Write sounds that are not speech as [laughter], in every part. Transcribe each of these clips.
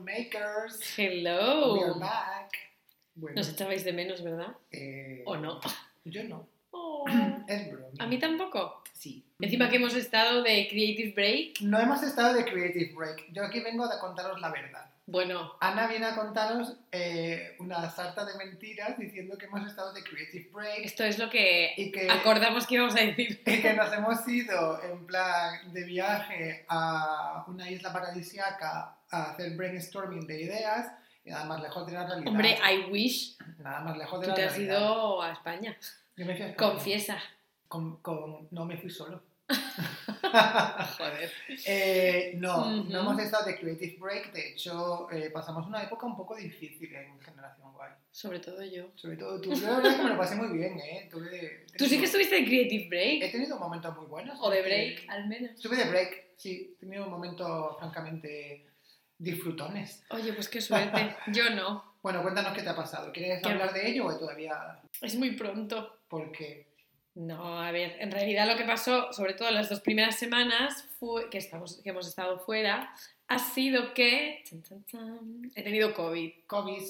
Makers. Hello. We are back. Bueno, Nos echabais de menos, ¿verdad? eh, ¿O no? Yo no. Oh. [clears throat] Es broma. A mí tampoco. Sí. Encima que hemos estado de Creative Break. No hemos estado de Creative Break. Yo aquí vengo a contaros la verdad. Bueno, Ana viene a contaros eh, una sarta de mentiras diciendo que hemos estado de Creative Break esto es lo que y que, acordamos que íbamos a decir. [laughs] y que nos hemos ido en plan de viaje a una isla paradisiaca a hacer brainstorming de ideas y nada más lejos de la realidad. Hombre, I wish nada más lejos de tú la te has realidad. ido a España. Yo me fui a España. Confiesa. Con- con- no me fui solo. [laughs] Joder. Eh, no, no hemos estado de Creative Break. De hecho, eh, pasamos una época un poco difícil en Generación Guay. Sobre todo yo. Sobre todo tú. Yo la verdad que me lo pasé muy bien, ¿eh? Tuve, [laughs] Tú sí que estuviste de Creative He Break. tenido momentos muy buenos. O de Break, al menos. Estuve de break, sí. He tenido momentos francamente disfrutones. Oye, pues qué suerte. [laughs] Yo no. Bueno, cuéntanos qué te ha pasado. ¿Quieres ¿Qué? hablar de ello o todavía? Es muy pronto. Porque. No, a ver, en realidad lo que pasó, sobre todo las dos primeras semanas, fue que, estamos, que hemos estado fuera, ha sido que chan, chan, chan, he tenido COVID, COVID.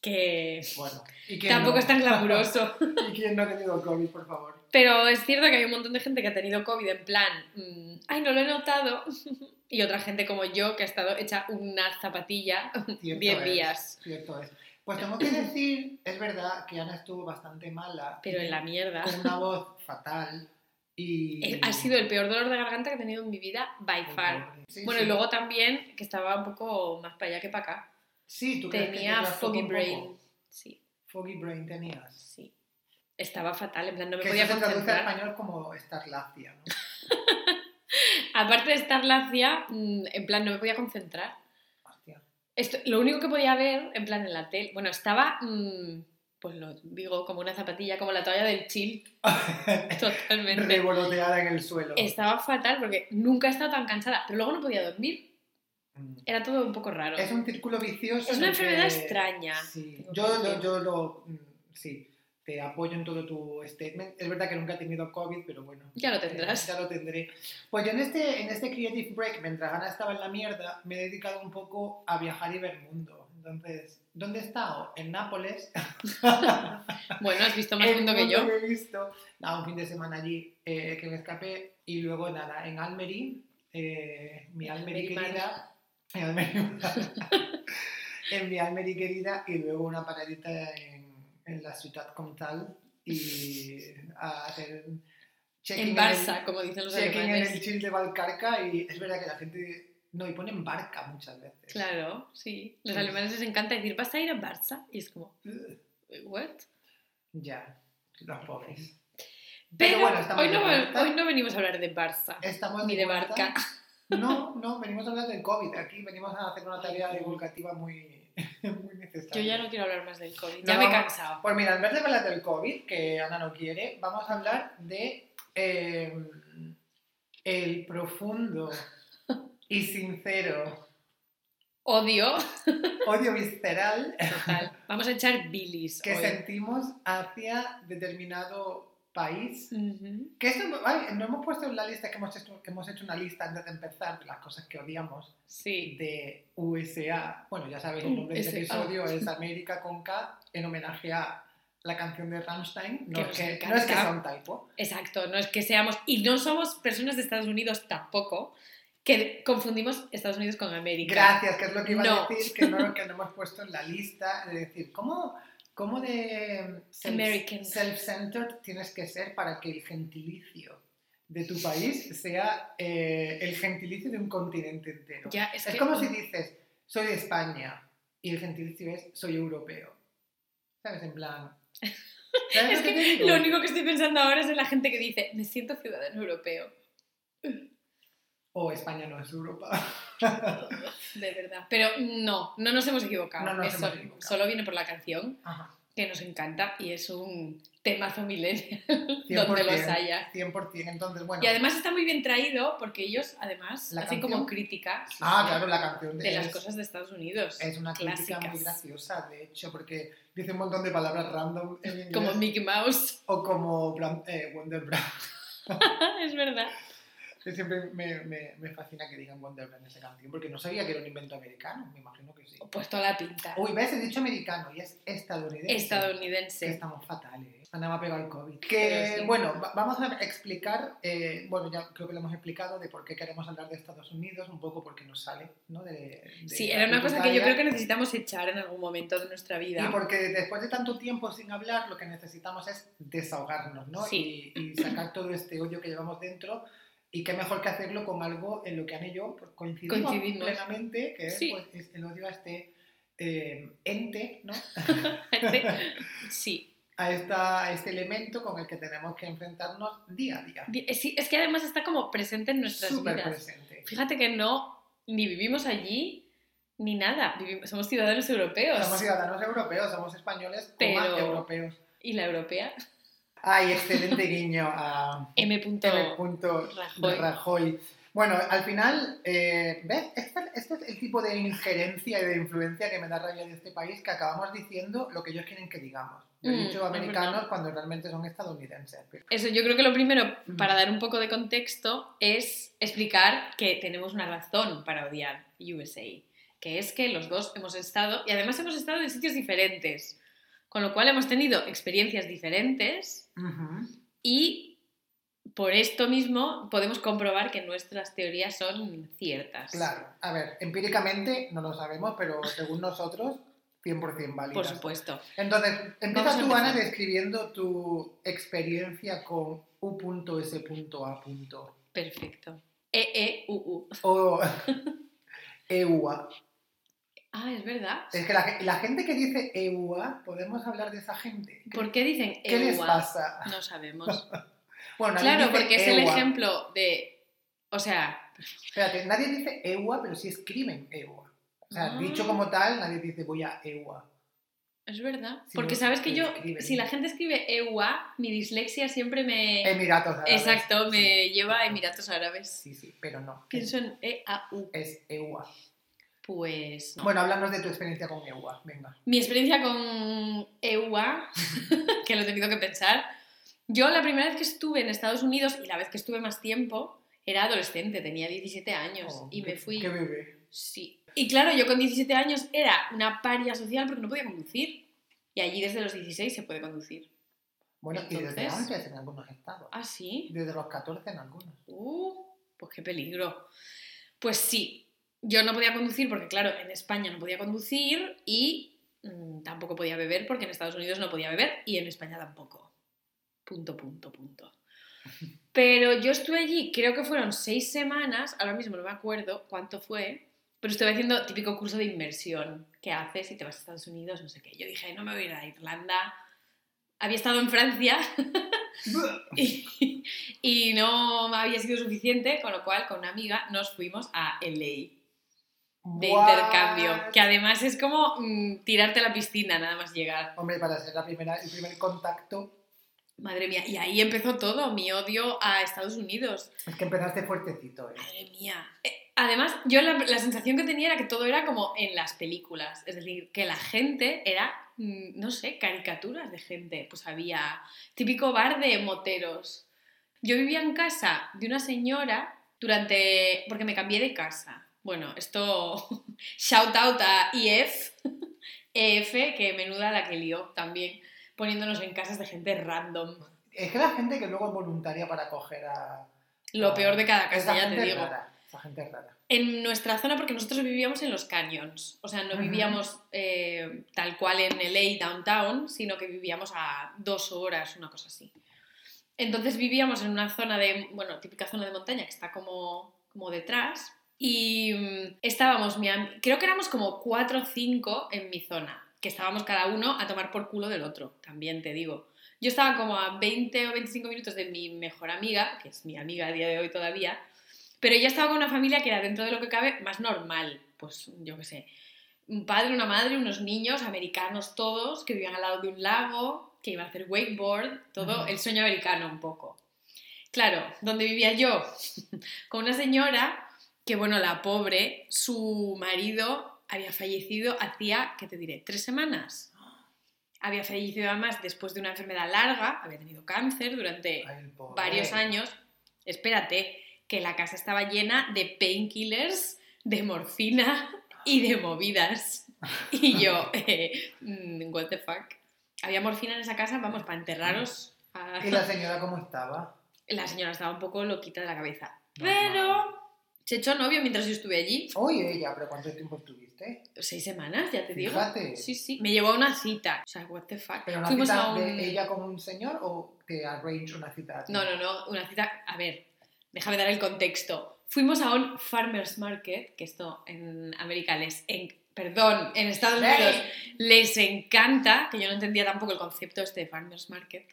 que Bueno. ¿y tampoco no? es tan glamuroso. [laughs] ¿Y quién no ha tenido COVID, por favor? Pero es cierto que hay un montón de gente que ha tenido COVID en plan, mm, ay, no lo he notado, [laughs] y otra gente como yo que ha estado hecha una zapatilla Cierto 10 es, días, Cierto es. Pues tengo que [clears throat] decir, es verdad que Ana estuvo bastante mala. pero en la mierda. Con una voz fatal. Y. Eh, Ha sido el peor dolor de garganta que he tenido en mi vida, by far. Sí, Bueno, sí. y luego también que estaba un poco más para allá que para acá. Sí, tú que Tenía trastocó foggy brain. poco? Sí, Foggy brain tenías. sí. Estaba fatal, en plan, no me que podía eso se traduce al concentrar. español como estar lacia, ¿no? [laughs] Aparte de estar lacia, mm, en plan, no me podía concentrar. Esto, lo único que podía ver, en plan, en la tele, bueno, estaba, mm, pues lo digo, como una zapatilla, como la toalla del chill, [laughs] totalmente. Revoloteada en el suelo. Estaba fatal porque nunca he estado tan cansada, pero luego no podía dormir. Mm. Era todo un poco raro. Es un círculo vicioso. Es una que- enfermedad extraña, Sí. Yo, lo, yo lo. mm, Sí, te apoyo en todo tu statement. Es verdad que nunca he tenido COVID, pero bueno. Ya lo tendrás. eh, ya lo tendré. Pues yo en este, en este Creative Break, mientras Ana estaba en la mierda, me he dedicado un poco a viajar y ver mundo. Entonces, ¿dónde he estado? En Nápoles. [laughs] Bueno, has visto más [laughs] El mundo que yo. he visto. Nada, un fin de semana allí eh, que me escapé. Y luego nada, en Almería, eh, mi Almería querida. [laughs] En Almería. en mi Almería querida. Y luego una paradita en, en la ciudad comtal. Y a hacer checking En el- Barça, como dicen los checking en el alemanes. chill de Valcarca. Y es verdad que la gente. No, y ponen barca muchas veces. Claro, sí. Los Sí. alemanes les encanta decir, ¿vas a ir a Barça? Y es como, ¿what? Ya, los pobres. Pero, bueno, hoy, no, de hoy no venimos a hablar de Barça, Estamos ni de vuelta. barca. No, no, venimos a hablar del COVID. Aquí venimos a hacer una tarea divulgativa muy, [laughs] muy. Yo ya no quiero hablar más del COVID, No, ya me he cansado. Pues mira, en vez de hablar del COVID, que Ana no quiere, vamos a hablar de eh, el profundo y sincero Odio, odio visceral total. Vamos a echar bilis que hoy. sentimos hacia determinado país. Que esto, ay, no hemos puesto en la lista que hemos hecho, que hemos hecho una lista antes de empezar de las cosas que odiamos. Sí, de USA. Bueno, ya sabéis, el nombre del episodio es América con K en homenaje a la canción de Rammstein. No, es que, no es que sea un typo. exacto. No es que seamos, y no somos personas de Estados Unidos tampoco, que confundimos Estados Unidos con América. Gracias, que es lo que iba No. a decir, que no, que no hemos puesto en la lista. De decir, ¿cómo, cómo de self- American. self-centered tienes que ser para que el gentilicio de tu país sea eh, el gentilicio de un continente entero? Ya, es, Es que, como si dices, soy de España y el gentilicio es, soy europeo. ¿Sabes? En plan... [laughs] ¿sabes Es que lo único que estoy pensando ahora es en la gente que dice, me siento ciudadano europeo. O España no es Europa. [laughs] De verdad. Pero no, no nos hemos equivocado. No nos Eso hemos equivocado. Solo viene por la canción, Ajá. que nos encanta y es un temazo millennial 100%, [laughs] donde los haya. 100%. Entonces, bueno. Y además está muy bien traído porque ellos además ¿La hacen canción? como crítica ah, sí, claro, la canción de las es, cosas de Estados Unidos. es una crítica muy graciosa, de hecho, porque dice un montón de palabras random en inglés. Como Mickey Mouse. O como Bram- eh, Wonder [laughs] es verdad. Siempre me, me, me fascina que digan Wonderland esa canción, porque no sabía que era un invento americano, me imagino que sí. Pues toda la pinta. Uy, ves, he dicho americano y es estadounidense. Que Estadounidense. estamos fatales. ¿eh? Ana me ha pegado el COVID. Que, sí. bueno, va- vamos a explicar, eh, bueno, ya creo que lo hemos explicado de por qué queremos hablar de Estados Unidos, un poco porque nos sale, ¿no? De, de Sí, era una cosa que yo creo que necesitamos echar en algún momento de nuestra vida. Y porque después de tanto tiempo sin hablar, lo que necesitamos es desahogarnos, ¿no? Sí. Y, y sacar todo este hoyo que llevamos dentro. Y qué mejor que hacerlo con algo en lo que Ana y yo pues, coincidimos, Coincidimos. plenamente, que es, pues, es el odio a este eh, ente, ¿no? [laughs] Sí. A, esta, a este elemento con el que tenemos que enfrentarnos día a día. Eh, sí, Es que además está como presente en nuestras Súper vidas. presente. Fíjate que no, ni vivimos allí, ni nada. Vivimos- somos ciudadanos europeos. Somos ciudadanos europeos, somos españoles, Pero- europeos. Y la europea, Ay, excelente guiño a, [laughs] M. M. punto Rajoy. Rajoy. Bueno, al final, eh, ¿ves? Este, este es el tipo de injerencia y de influencia que me da rabia de este país, que acabamos diciendo lo que ellos quieren que digamos. Lo he Mm, dicho americanos cuando realmente son estadounidenses. pero- Eso, yo creo que lo primero, Ujú. para dar un poco de contexto, es explicar que tenemos una razón para odiar USA, que es que los dos hemos estado, y además hemos estado en sitios diferentes, con lo cual hemos tenido experiencias diferentes y por esto mismo podemos comprobar que nuestras teorías son ciertas. Claro, a ver, empíricamente no lo sabemos, pero según nosotros, 100% válidas. Por supuesto. Entonces, empieza tú, Ana, describiendo tu experiencia con U.S.A. Perfecto. E-E-U-U. o [laughs] EUA. Ah, es verdad. Es que la, ge- la gente que dice EUA, podemos hablar de esa gente. ¿Por qué dicen ¿Qué les EUA? pasa? No sabemos. [laughs] Bueno, Claro, porque es el EUA. ejemplo de. O sea, Espérate, nadie dice EUA, pero sí escriben EUA. O sea, Ah. dicho como tal, nadie dice voy a EUA. es verdad. Porque no, sabes que yo, si la gente escribe EUA, mi dislexia siempre me. Emiratos Árabes. Exacto, me Sí. lleva a Emiratos Árabes. Sí, sí, pero no. Pienso en E-A-U. Es EUA. Pues. no. Bueno, háblanos de tu experiencia con EUA, venga. Mi experiencia con EUA, [laughs] que lo he tenido que pensar. Yo la primera vez que estuve en Estados Unidos y la vez que estuve más tiempo era adolescente, tenía 17 años Oh, y me fui. Qué bebé. Sí. Y claro, yo con 17 años era una paria social porque no podía conducir. Y allí desde los 16 se puede conducir. Bueno, y desde Entonces- antes en algunos estados. ¿Ah, sí? Desde los 14 en algunos. Uh, pues qué peligro. Pues sí, yo no podía conducir porque, claro, en España no podía conducir y mm, tampoco podía beber porque en Estados Unidos no podía beber y en España tampoco. Punto, punto, punto. [laughs] Pero yo estuve allí, creo que fueron seis semanas, ahora mismo no me acuerdo cuánto fue, pero estuve haciendo típico curso de inmersión que haces y te vas a Estados Unidos, no sé qué. Yo dije, no me voy a ir a Irlanda. Había estado en Francia [laughs] y, y no me había sido suficiente, con lo cual con una amiga nos fuimos a LA de What? intercambio, que además es como mm, tirarte a la piscina nada más llegar. Hombre, para ser la primera, el primer contacto, Madre mía, y ahí empezó todo, mi odio a Estados Unidos. es que empezaste fuertecito, ¿eh? Madre mía. Eh, Además, yo la, la sensación que tenía era que todo era como en las películas, es decir, que la gente era, mm, no sé, caricaturas de gente. Pues había típico bar de moteros. Yo vivía en casa de una señora durante... porque me cambié de casa. Bueno, esto... [laughs] Shout out a EF, [laughs] EF, que menuda la que lió también, poniéndonos en casas de gente random. Es que la gente que luego es voluntaria para acoger a... Lo a- peor de cada casa, ya te digo. Rara, esa gente es rara. En nuestra zona, porque nosotros vivíamos en los canyons, o sea, no vivíamos eh, tal cual en LA downtown, sino que vivíamos a dos horas, una cosa así. Entonces vivíamos en una zona de, bueno, típica zona de montaña que está como, como detrás y mm, estábamos, creo que éramos como cuatro o cinco en mi zona, que estábamos cada uno a tomar por culo del otro, también te digo. Yo estaba como a 20 o 25 minutos de mi mejor amiga, que es mi amiga a día de hoy todavía, pero ella estaba con una familia que era dentro de lo que cabe más normal, pues yo qué sé, un padre, una madre, unos niños americanos todos que vivían al lado de un lago, que iban a hacer wakeboard, todo el sueño americano un poco. Claro, donde vivía yo, [laughs] con una señora que, bueno, la pobre, su marido había fallecido hacía, ¿qué te diré?, tres semanas. Había fallecido además después de una enfermedad larga, había tenido cáncer durante Ay, varios años. Espérate, que la casa estaba llena de painkillers, de morfina y de movidas. Y yo, eh, mm, what the fuck. Había morfina en esa casa, vamos, para enterraros. a- ¿Y la señora cómo estaba? La señora estaba un poco loquita de la cabeza. Pero se echó novio mientras yo estuve allí. Oye, ella, pero ¿cuánto tiempo estuviste? Seis semanas, ya te digo. Fíjate. Sí, sí. Me llevó a una cita. O sea, what the fuck. ¿Pero una Fuimos cita a un... de ella con un señor o te arrange una cita? a ti? No, no, no, una cita. A ver, déjame dar el contexto. Fuimos a un farmers market, que esto en América les. en- perdón, en Estados. Unidos les encanta, que yo no entendía tampoco el concepto este de farmers market.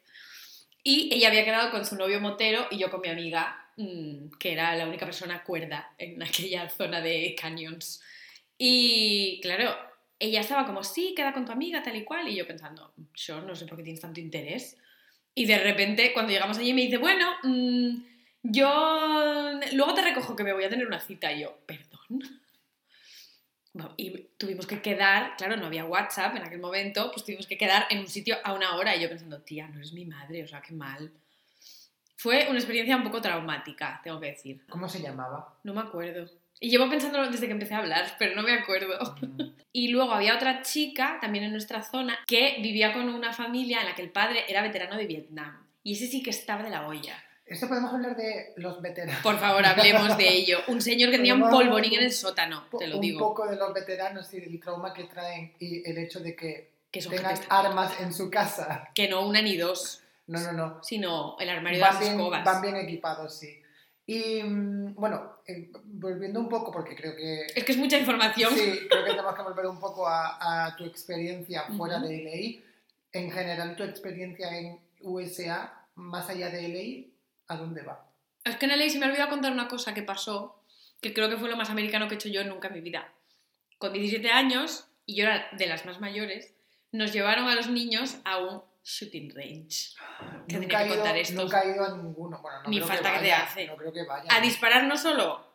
Y ella había quedado con su novio motero y yo con mi amiga, mm, que era la única persona cuerda en aquella [laughs] zona de canyons. Y claro, ella estaba como, sí, queda con tu amiga, tal y cual. Y yo pensando, yo no sé por qué tienes tanto interés. Y de repente, cuando llegamos allí, me dice, bueno, mm, yo luego te recojo que me voy a tener una cita. Y yo, perdón. Bueno, y tuvimos que quedar, claro, no había WhatsApp en aquel momento, pues tuvimos que quedar en un sitio a una hora. Y yo pensando, tía, no eres mi madre, o sea, qué mal. Fue una experiencia un poco traumática, tengo que decir. ¿Cómo se llamaba? No me acuerdo. Y llevo pensando desde que empecé a hablar, pero no me acuerdo. Mm, [laughs] Y luego había otra chica, también en nuestra zona, que vivía con una familia en la que el padre era veterano de Vietnam. Y ese sí que estaba de la olla. Esto podemos hablar de los veteranos. Por favor, hablemos de ello. Un señor que tenía un polvorín en el sótano, te lo un digo. poco de los veteranos y del trauma que traen y el hecho de que Que tengan armas en su casa. Que no una ni dos, No, no, no. sino el armario de las bien, escobas. van bien equipados, sí. Y mm, bueno, eh, volviendo un poco, porque creo que Es que es mucha información. Sí, creo que tenemos que volver un poco a, a tu experiencia fuera de LA. En general, tu experiencia en USA, más allá de LA, ¿a dónde va? Es que LA se me ha olvidado contar una cosa que pasó, que creo que fue lo más americano que he hecho yo nunca en mi vida. Con 17 años, y yo era de las más mayores, nos llevaron a los niños a un shooting range. Que Nunca tenía que ido, contar esto. nunca he ido a ninguno. Bueno, no Ni creo falta que te hace. No creo que vaya. A disparar no solo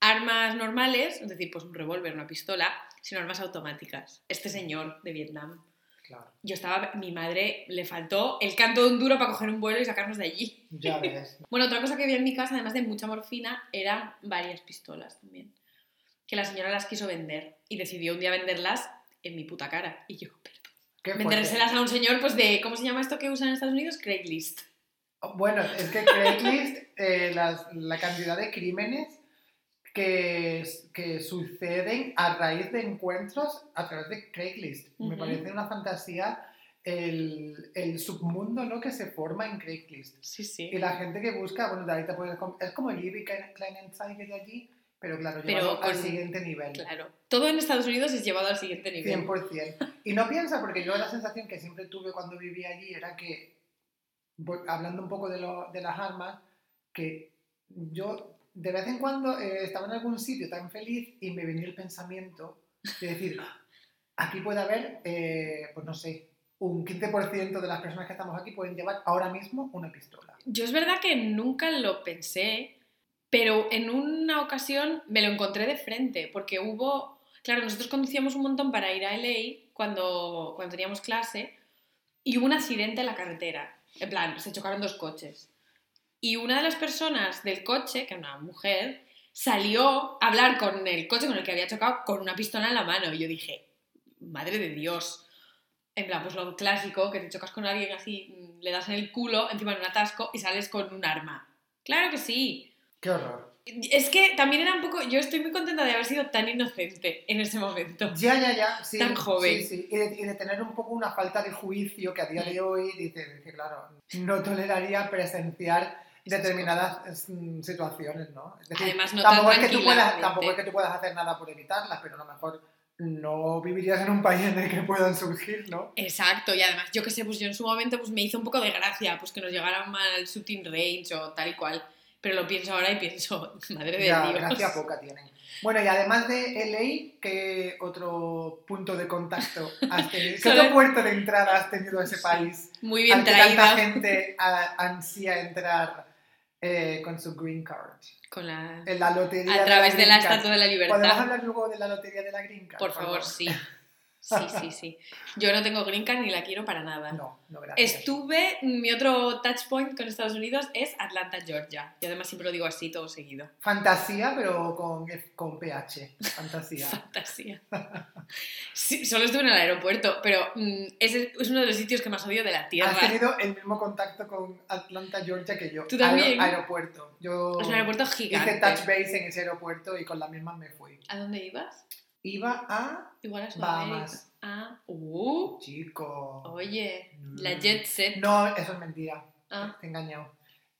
armas normales, es decir, pues un revólver, una pistola, sino armas automáticas. Este señor de Vietnam. Claro, Yo estaba, mi madre le faltó el canto de un duro para coger un vuelo y sacarnos de allí. ya ves. [laughs] Bueno, otra cosa que había en mi casa, además de mucha morfina, eran varias pistolas también. Que la señora las quiso vender y decidió un día venderlas en mi puta cara. Y yo, fuerte. vendérselas a un señor, pues de, ¿cómo se llama esto que usan en Estados Unidos? Craigslist. Bueno, es que Craigslist, [laughs] eh, las- la cantidad de crímenes que, que suceden a raíz de encuentros a través de Craigslist. Me Ujú. parece una fantasía el, el submundo ¿no? que se forma en Craigslist. Sí, sí. Y la gente que busca, bueno, de ahí te puedes es como el Libby Kleinanzeiger de allí, pero claro, Pero llevado al con- siguiente nivel. Claro. Todo en Estados Unidos es llevado al siguiente nivel. 100%. Y no piensa, porque yo la sensación que siempre tuve cuando vivía allí era que, hablando un poco de, lo- de las armas, que yo de vez en cuando eh, estaba en algún sitio tan feliz y me venía el pensamiento de decir, aquí puede haber, eh, pues no sé, un 15% de las personas que estamos aquí pueden llevar ahora mismo una pistola. Yo es verdad que nunca lo pensé, pero en una ocasión me lo encontré de frente, porque hubo, claro, nosotros conducíamos un montón para ir a LA cuando, cuando teníamos clase y hubo un accidente en la carretera. En plan, se chocaron dos coches. Y una de las personas del coche, que era una mujer, salió a hablar con el coche con el que había chocado con una pistola en la mano. Y yo dije, madre de Dios. En plan, pues lo clásico, que te chocas con alguien así, mm, le das en el culo, encima en un atasco y sales con un arma. Claro que sí. ¡Qué horror! Es que también era un poco. Yo estoy muy contenta de haber sido tan inocente en ese momento. Ya, ya, ya. Sí, Tan joven. Sí, sí. Y de, y de tener un poco una falta de juicio que a día de hoy dice que, claro, no toleraría presenciar determinadas mm, situaciones, ¿no? Es decir, Además, no tampoco, tan es que tú puedas, tampoco es que tú puedas hacer nada por evitarlas, pero a lo mejor no vivirías en un país en el que puedan surgir, ¿no? Exacto, y además, yo qué sé, pues yo en su momento pues me hizo un poco de gracia pues que nos llegaran mal al shooting range o tal y cual. Pero lo pienso ahora y pienso, [laughs] madre de Ya, Dios. gracia poca tienen. Bueno, y además de LA, ¿qué otro punto de contacto [laughs] has tenido? ¿Qué otro puerto de entrada has tenido a ese país? Muy bien al que tanta traída gente [laughs] ansía entrar eh, con su green card. con la... En la lotería A través de la green card. Estatua de la ¿Podemos Libertad. hablar luego de la lotería de la green card? Por favor, sí. [laughs] Sí, sí, sí. Yo no tengo green card ni la quiero para nada. No, no, gracias. Estuve, mi otro touch point con Estados Unidos es Atlanta, Georgia. Y además siempre lo digo así todo seguido. Fantasía, pero con, con PH. Fantasía. [laughs] Fantasía. Sí, solo estuve en el aeropuerto, pero mm, ese es uno de los sitios que más odio de la Tierra. Has tenido el mismo contacto con Atlanta, Georgia que yo. ¿Tú también? Aer- aeropuerto. Yo Es un aeropuerto hice gigante. touch base en ese aeropuerto y con la misma me fui. ¿A dónde ibas? Iba a Igual a. Bahamas. Ah, uh, Chico. oye, la jet set. No, eso es mentira. Ah, Te he engañado.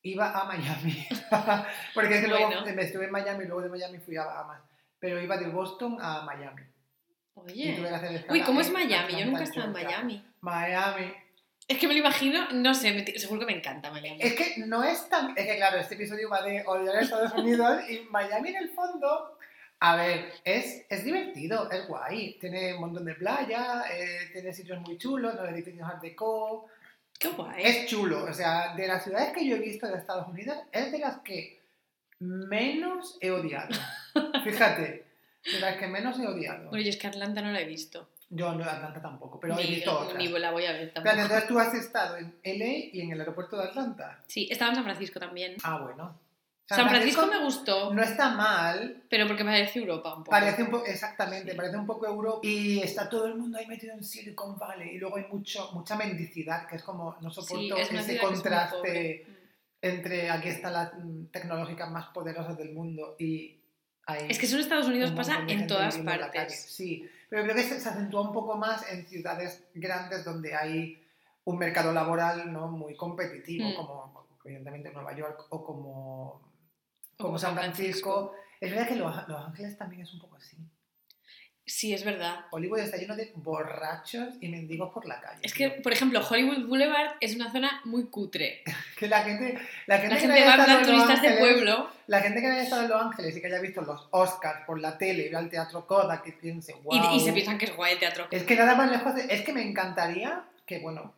Iba a Miami. [laughs] Porque es que luego me estuve en Miami y luego de Miami fui a Bahamas. Pero iba de Boston a Miami. Oye. Uy, ¿cómo es Miami? Yo nunca he estado en. Miami. Miami. Es que me lo imagino, no sé, me- seguro que me encanta Miami. Es que no es tan. Es que claro, este episodio va de a Estados Unidos y Miami en el fondo. A ver, es, es divertido, es guay. Tiene un montón de playa, eh, tiene sitios muy chulos, los edificios Art Deco. Qué guay. Es chulo, o sea, de las ciudades que yo he visto de Estados Unidos, es de las que menos he odiado. [laughs] Fíjate, de las que menos he odiado. Bueno, yo es que Atlanta no la he visto. Yo no Atlanta tampoco, pero he ni, visto otras. ni la voy a ver tampoco. entonces tú has estado en LA y en el aeropuerto de Atlanta. Sí, estaba en San Francisco también. Ah, bueno. San Francisco me gustó, no está mal, pero porque parece Europa un poco. parece un poco, exactamente, Sí. parece un poco Europa y está todo el mundo ahí metido en Silicon Valley y luego hay mucho, mucha mendicidad, que es como, no Sí, soporto es ese que es muy contraste entre aquí están las mm, tecnológicas más poderosas del mundo y hay Es que eso en Estados Unidos un pasa en todas la partes. Sí, pero creo que se, se acentúa un poco más en ciudades grandes donde hay un mercado laboral no muy competitivo, Mm. como evidentemente Nueva York o como, como San Francisco. Es verdad que Los, Los Ángeles también es un poco así. Sí, es verdad. Hollywood está lleno de borrachos y mendigos por la calle. Es que, tío. por ejemplo, Hollywood Boulevard es una zona muy cutre. [laughs] Que la gente, la gente, La que gente va turistas de Ángeles- pueblo. La gente que haya estado en Los Ángeles y que haya visto los Oscars por la tele y vea el teatro Kodak y piense, wow. Y, y se piensan que es guay el teatro. Es que nada más lejos de... Es que me encantaría que, bueno,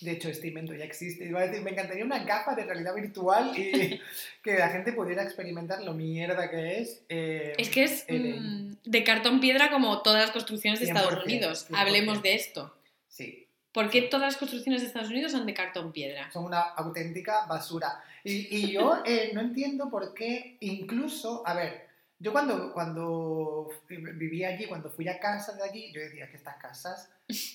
de hecho este invento ya existe, iba a decir, me encantaría una capa de realidad virtual y [laughs] que la gente pudiera experimentar lo mierda que es. eh, Es que es mm, de cartón piedra como todas las construcciones de Estados 100%, Unidos. 100%. Hablemos de esto. Sí, ¿Por qué todas las construcciones de Estados Unidos son de cartón piedra? son una auténtica basura. Y, y yo [laughs] eh, no entiendo por qué, incluso, a ver, yo cuando, cuando vivía allí, cuando fui a casa de allí, yo decía que estas casas,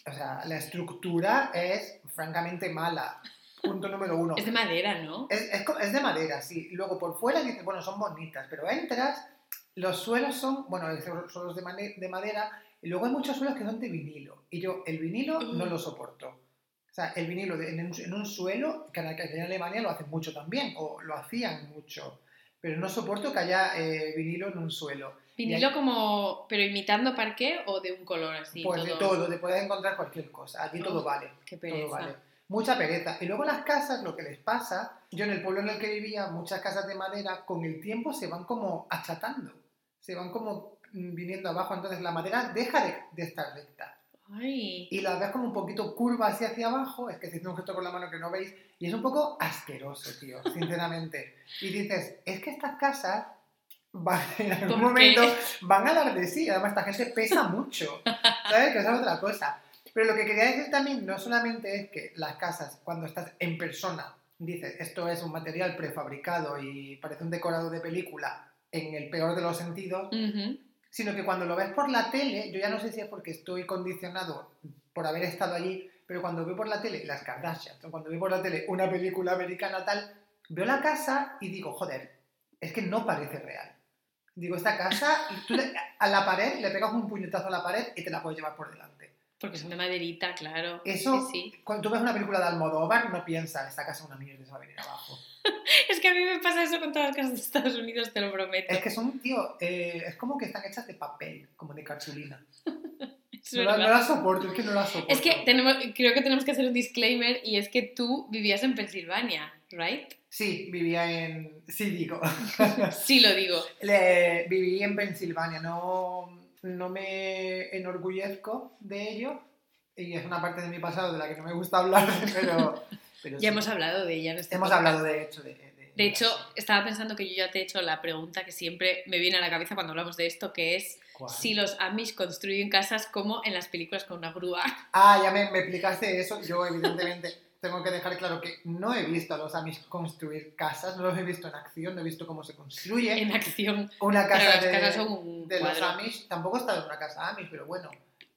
o sea, la estructura es francamente mala. Punto número uno. Es de madera, ¿no? Es, es es de madera, sí. Luego por fuera dices, bueno, son bonitas, pero entras, los suelos son, bueno, son suelos de, de madera, y luego hay muchos suelos que son de vinilo. Y yo el vinilo no lo soporto. O sea, el vinilo de- en, un, en un suelo, que en que en Alemania lo hacen mucho también, o lo hacían mucho. Pero no soporto que haya eh, vinilo en un suelo. Vinilo como, pero imitando parqué o de un color así. pues de todo, te puedes encontrar cualquier cosa. Todo Oh, vale. Qué Todo pereza. vale. Mucha pereza. Y luego las casas, lo que les pasa, yo en el pueblo en el que vivía, muchas casas de madera, con el tiempo se van como achatando, se van como mm, viniendo abajo, entonces la madera deja de, de estar recta. Ay, Y la ves como un poquito curva hacia hacia abajo, es que haciendo un gesto con la mano que no veis, y es un poco asqueroso, tío, sinceramente. Y dices, es que estas casas van, en algún ¿Por momento qué? van a dar de sí, además esta gente pesa mucho, ¿sabes? Que esa es otra cosa. Pero lo que quería decir también no solamente es que las casas, cuando estás en persona, dices, esto es un material prefabricado y parece un decorado de película en el peor de los sentidos, ujú. sino que cuando lo ves por la tele, yo ya no sé si es porque estoy condicionado por haber estado allí, pero cuando veo por la tele las Kardashians, o cuando veo por la tele una película americana tal, veo la casa y digo, joder, es que no parece real. Digo, esta casa, y tú le- a la pared le pegas un puñetazo a la pared y te la puedes llevar por delante. porque son de maderita, claro. Eso, Sí, cuando tú ves una película de Almodóvar, no piensas, esta casa es una mierda y se va a venir abajo. [laughs] Es que a mí me pasa eso con todas las casas de Estados Unidos, te lo prometo. Es que son, tío, eh, es como que están hechas de papel, como de cartulina. [laughs] No la, no la soporto, es que no la soporto. Es que tenemos, creo que tenemos que hacer un disclaimer y es que tú vivías en Pensilvania, ¿right? Sí, vivía en... Sí, digo. [laughs] [laughs] Sí lo digo. Le- viví en Pensilvania, no, no me enorgullezco de ello. Y es una parte de mi pasado de la que no me gusta hablar, [laughs] pero... pero Ya sí. hemos hablado de ella en este Hemos hablado de hecho de, de- De hecho, estaba pensando que yo ya te he hecho la pregunta que siempre me viene a la cabeza cuando hablamos de esto, que es ¿Cuál? si los Amish construyen casas como en las películas con una grúa. Ah, ya me, me explicaste eso. Yo, evidentemente, tengo que dejar claro que no he visto a los Amish construir casas, no los he visto en acción, no he visto cómo se construye En acción. una casa de, casas son un de los. Amish. Tampoco he estado en una casa Amish, pero bueno,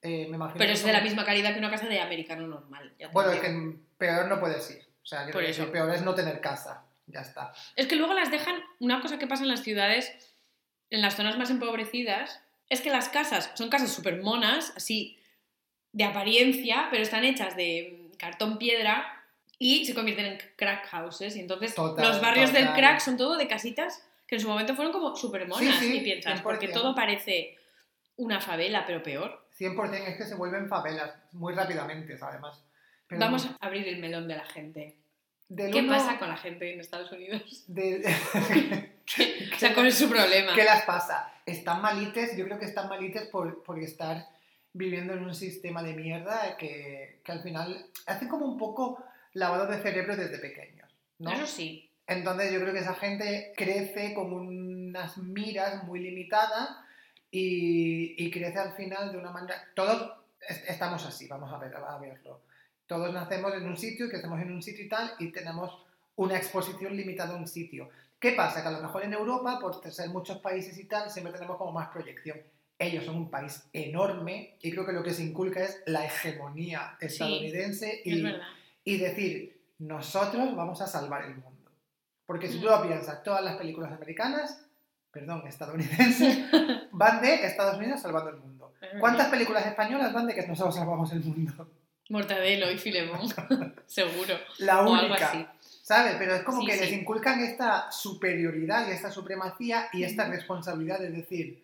eh, me imagino. Pero es de la misma calidad que una casa de americano normal. ya Bueno, es que peor no puedes ir. O sea, Por eso. peor es no tener casa. Ya está. Es que luego las dejan. Una cosa que pasa en las ciudades, en las zonas más empobrecidas, es que las casas son casas súper monas, así de apariencia, pero están hechas de cartón piedra y se convierten en crack houses. Y entonces Total, los barrios del crack son todo de casitas que en su momento fueron como súper monas. Sí, sí, y piensas, 100%. porque todo parece una favela, pero peor. 100% es que se vuelven favelas muy rápidamente, además. Pero Vamos a abrir el melón de la gente. ¿Qué uno- pasa con la gente en Estados Unidos? de- [laughs] [laughs] O sea, ¿cuál es su problema? ¿Qué las pasa? Están malites, yo creo que están malites por, por estar viviendo en un sistema de mierda que, que al final hacen como un poco lavado de cerebro desde pequeños, ¿no? Eso sí. Entonces yo creo que esa gente crece con unas miras muy limitadas y, y crece al final de una manera... Todos es- estamos así, vamos a, ver, a verlo. Todos nacemos en un sitio y crecemos en un sitio y tal y tenemos una exposición limitada a un sitio. ¿Qué pasa? Que a lo mejor en Europa, por ser muchos países y tal, siempre tenemos como más proyección. Ellos son un país enorme y creo que lo que se inculca es la hegemonía estadounidense Es y, decir, nosotros vamos a salvar el mundo. Porque si tú Mm. lo piensas, todas las películas americanas, perdón, estadounidenses, [laughs] van de Estados Unidos salvando el mundo. ¿Cuántas películas españolas van de que nosotros salvamos el mundo? Mortadelo y Filemón, [laughs] seguro. La O algo única. así. ¿Sabes? Pero es como Sí, que sí. les inculcan esta superioridad y esta supremacía y esta responsabilidad de decir,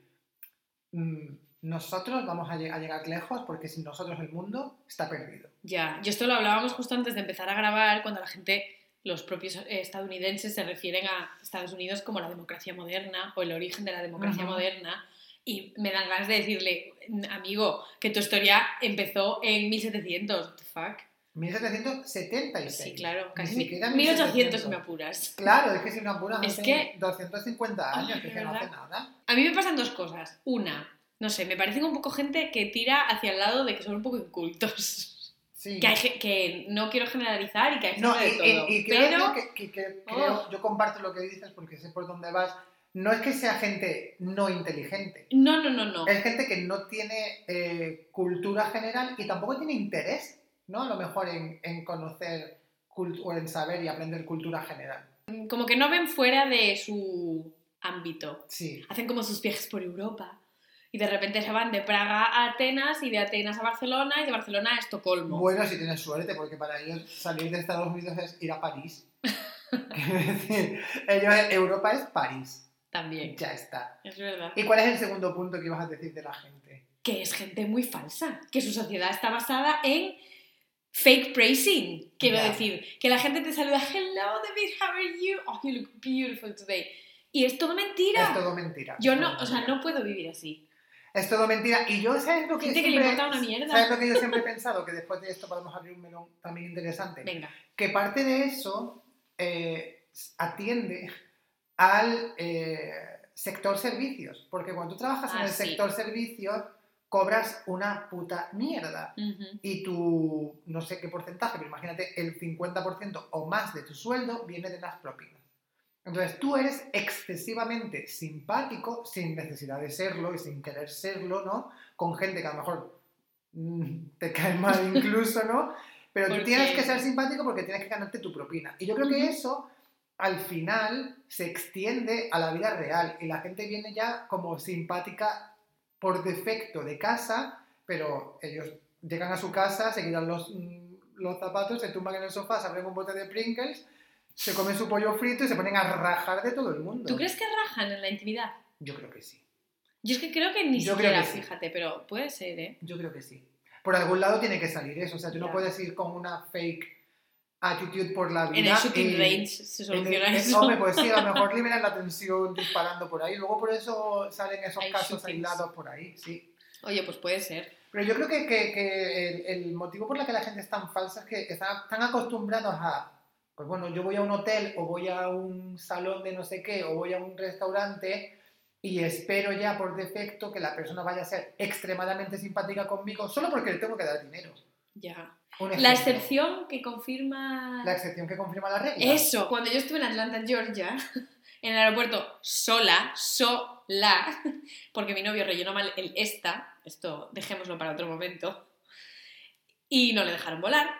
nosotros vamos a, lleg- a llegar lejos porque sin nosotros el mundo está perdido. Ya, y esto lo hablábamos justo antes de empezar a grabar, cuando la gente, los propios eh, estadounidenses, se refieren a Estados Unidos como la democracia moderna o el origen de la democracia moderna. Y me dan ganas de decirle, amigo, que tu historia empezó en 1700. What the fuck? 1776. Sí, claro, casi siquiera 1800 si me apuras. Claro, es que si no apuras Es que- 250 años, Ay, que, no hace nada. A mí me pasan dos cosas. Una, no sé, me parecen un poco gente que tira hacia el lado de que son un poco incultos. Sí. Que, hay, que no quiero generalizar y que hay No, y, de todo. y- y pero que, que- que creo, Oh. yo comparto lo que dices porque sé por dónde vas. No es que sea gente no inteligente, no, no, no, no. es gente que no tiene eh, cultura general y tampoco tiene interés, ¿no? A lo mejor en, en conocer o en saber y aprender cultura general. Como que no ven fuera de su ámbito. Sí, Hacen como sus viajes por Europa. Y de repente se van de Praga a Atenas y de Atenas a Barcelona y de Barcelona a Estocolmo. bueno, si tienes suerte, porque para ellos salir de Estados Unidos es ir a París. [laughs] Quiero decir, ellos, Europa es París. También. Ya está. Es verdad. ¿Y cuál es el segundo punto que ibas a decir de la gente? Que es gente muy falsa. Que su sociedad está basada en fake praising. Quiero Ya. decir, que la gente te saluda, hello David, how are you? Oh, you look beautiful today. Y es todo mentira. Es todo mentira. Yo es no, todo o sea, mentira. no puedo vivir así. Es todo mentira. Y yo, ¿sabes lo que Gente que le siempre- importa una mierda. ¿Sabes lo que yo siempre he pensado? Que después de esto podemos abrir un melón también interesante. Venga. Que parte de eso eh, atiende al eh, sector servicios. Porque cuando tú trabajas en Ah, el sí. sector servicios, cobras una puta mierda. Y tu, no sé qué porcentaje, pero imagínate, el 50% o más de tu sueldo viene de las propinas. Entonces tú eres excesivamente simpático, sin necesidad de serlo y sin querer serlo, ¿no? Con gente que a lo mejor mm, te cae mal [laughs] incluso, ¿no? Pero tú tienes que ser simpático porque tienes que ganarte tu propina. Y yo creo que eso al final se extiende a la vida real y la gente viene ya como simpática por defecto de casa, pero ellos llegan a su casa, se quitan los, mm, los zapatos, se tumban en el sofá, se abren un bote de Pringles, se comen su pollo frito y se ponen a rajar de todo el mundo. ¿Tú crees que rajan en la intimidad? Yo creo que sí. Yo es que creo que ni Yo siquiera, que sí. fíjate, pero puede ser, ¿eh? Yo creo que sí. Por algún lado tiene que salir eso. O sea, tú no puedes ir con una fake attitude por la vida. En el shooting y- range se soluciona el- eso. Hombre, pues sí, a lo mejor [laughs] liberan la tensión disparando por ahí. Luego por eso salen esos Hay casos shootings. aislados por ahí, sí. Oye, pues puede ser. Pero yo creo que, que- que el, el motivo por el que la gente es tan falsa es que están tan acostumbrados a pues bueno, yo voy a un hotel o voy a un salón de no sé qué o voy a un restaurante y espero ya por defecto que la persona vaya a ser extremadamente simpática conmigo solo porque le tengo que dar dinero. Ya. La excepción que confirma... La excepción que confirma la regla. Eso, cuando yo estuve en Atlanta, Georgia, [laughs] en el aeropuerto sola, sola, [laughs] porque mi novio rellenó mal el esta, esto dejémoslo para otro momento, y no le dejaron volar.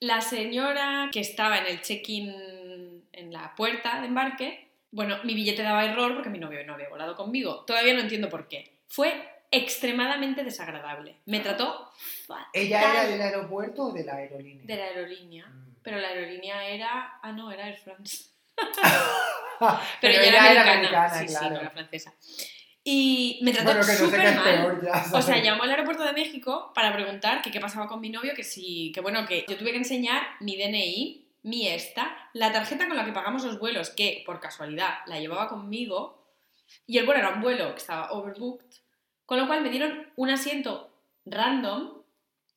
La señora que estaba en el check-in en la puerta de embarque, bueno, mi billete daba error porque mi novio no había volado conmigo. Todavía no entiendo por qué. Fue extremadamente desagradable. Me trató fatal. ¿Ella era del aeropuerto o de la aerolínea? de la aerolínea. Mm. Pero la aerolínea era. Ah, no, era Air France. [laughs] Pero, Pero, ella era era americana. americana, sí, sí, claro. no era francesa. Y me trató Bueno, que no sé súper mal. peor ya. O sea, llamó al aeropuerto de México para preguntar que qué pasaba con mi novio, que sí, que bueno, que yo tuve que enseñar mi DNI, mi esta, la tarjeta con la que pagamos los vuelos, que por casualidad la llevaba conmigo, y el vuelo era un vuelo que estaba overbooked, con lo cual me dieron un asiento random,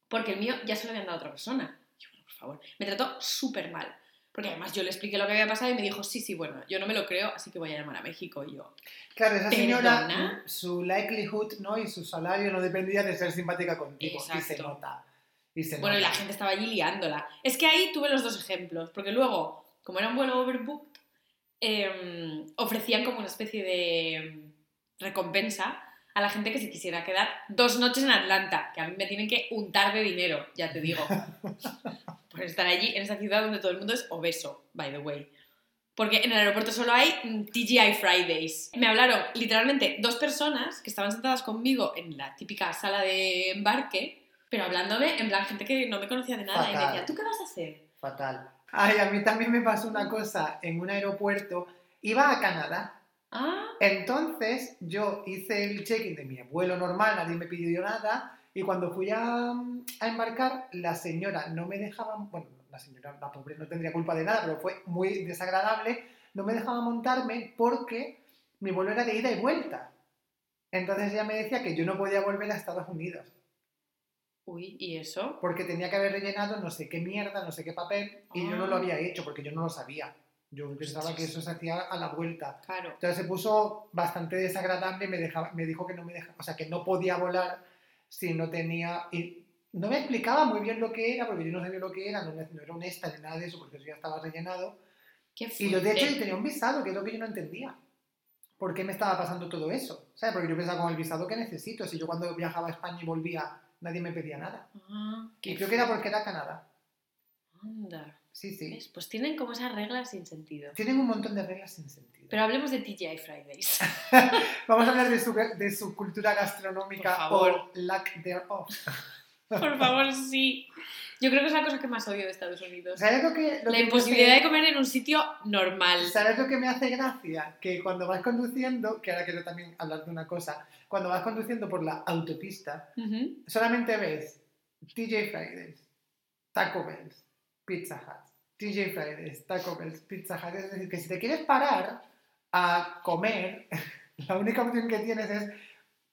porque el mío ya se lo habían dado a otra persona. Y yo, bueno, por favor, me trató súper mal. Porque además yo le expliqué lo que había pasado y me dijo, sí, sí, bueno, yo no me lo creo, así que voy a llamar a México. Y yo, Claro, esa señora, ¿Perdona? su likelihood ¿no? y su salario no dependía de ser simpática contigo. Y se nota. Y se Bueno, y la gente estaba allí liándola. Es que ahí tuve los dos ejemplos, porque luego, como era un vuelo overbooked, em, ofrecían como una especie de em, recompensa a la gente que se quisiera quedar dos noches en Atlanta, que a mí me tienen que untar de dinero, ya te digo, [laughs] por estar allí, en esa ciudad donde todo el mundo es obeso, by the way. Porque en el aeropuerto solo hay mm, TGI Fridays. Me hablaron literalmente dos personas que estaban sentadas conmigo en la típica sala de embarque, pero hablándome en plan gente que no me conocía de nada y me Fatal. decía, ¿tú qué vas a hacer? Fatal. Ay, a mí también me pasó una cosa en un aeropuerto. Iba a Canadá. Ah, Entonces yo hice el check-in de mi vuelo normal, nadie me pidió nada. Y cuando fui a, a embarcar, la señora no me dejaba, bueno, la señora, la pobre no tendría culpa de nada, pero fue muy desagradable, no me dejaba montarme porque mi vuelo era de ida y vuelta. Entonces ella me decía que yo no podía volver a Estados Unidos, uy, ¿y eso? porque tenía que haber rellenado no sé qué mierda, no sé qué papel, y yo no lo Ah. había hecho porque yo no lo sabía. Yo pensaba que eso se hacía a la vuelta. Claro. Entonces se puso bastante desagradable y me, dejaba, me dijo que no me deja, o sea, que no podía volar si no tenía... Y no me explicaba muy bien lo que era, porque yo no sabía lo que era, no, no era honesta ni nada de eso, porque eso ya estaba rellenado. Qué Y yo, de hecho, fuerte. tenía un visado, que es lo que yo no entendía. ¿Por qué me estaba pasando todo eso? ¿Sabes? Porque yo pensaba con el visado que necesito. Si yo cuando viajaba a España y volvía, nadie me pedía nada. Ah, Y creo que era porque era Canadá. Anda. Sí, sí. ¿Ves? Pues tienen como esas reglas sin sentido. Tienen un montón de reglas sin sentido. Pero hablemos de TGI Fridays. [laughs] Vamos a hablar de su, de su cultura gastronómica Por o lack thereof. [laughs] Por favor, sí. Yo creo que es la cosa que más odio de Estados Unidos. ¿Sabes lo que, lo La que imposibilidad de comer en un sitio normal. ¿Sabes lo que me hace gracia? Que cuando vas conduciendo, que ahora quiero también hablar de una cosa, cuando vas conduciendo por la autopista, solamente ves TJ Fridays, Taco Bell, Pizza Hut, TJ Fridays, Taco Bell, Pizza Hut. Es decir, que si te quieres parar a comer, [laughs] la única opción que tienes es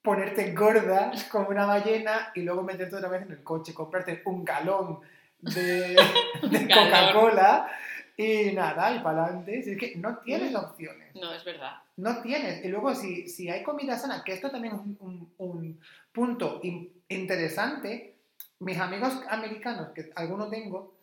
ponerte gorda como una ballena y luego meterte otra vez en el coche, comprarte un galón de. [laughs] Coca-Cola y nada, y para adelante. Si es que no tienes opciones. No, es verdad. No tienes. Y luego, si, si hay comida sana, que esto también es un, un- un punto in- interesante, mis amigos americanos, que algunos tengo,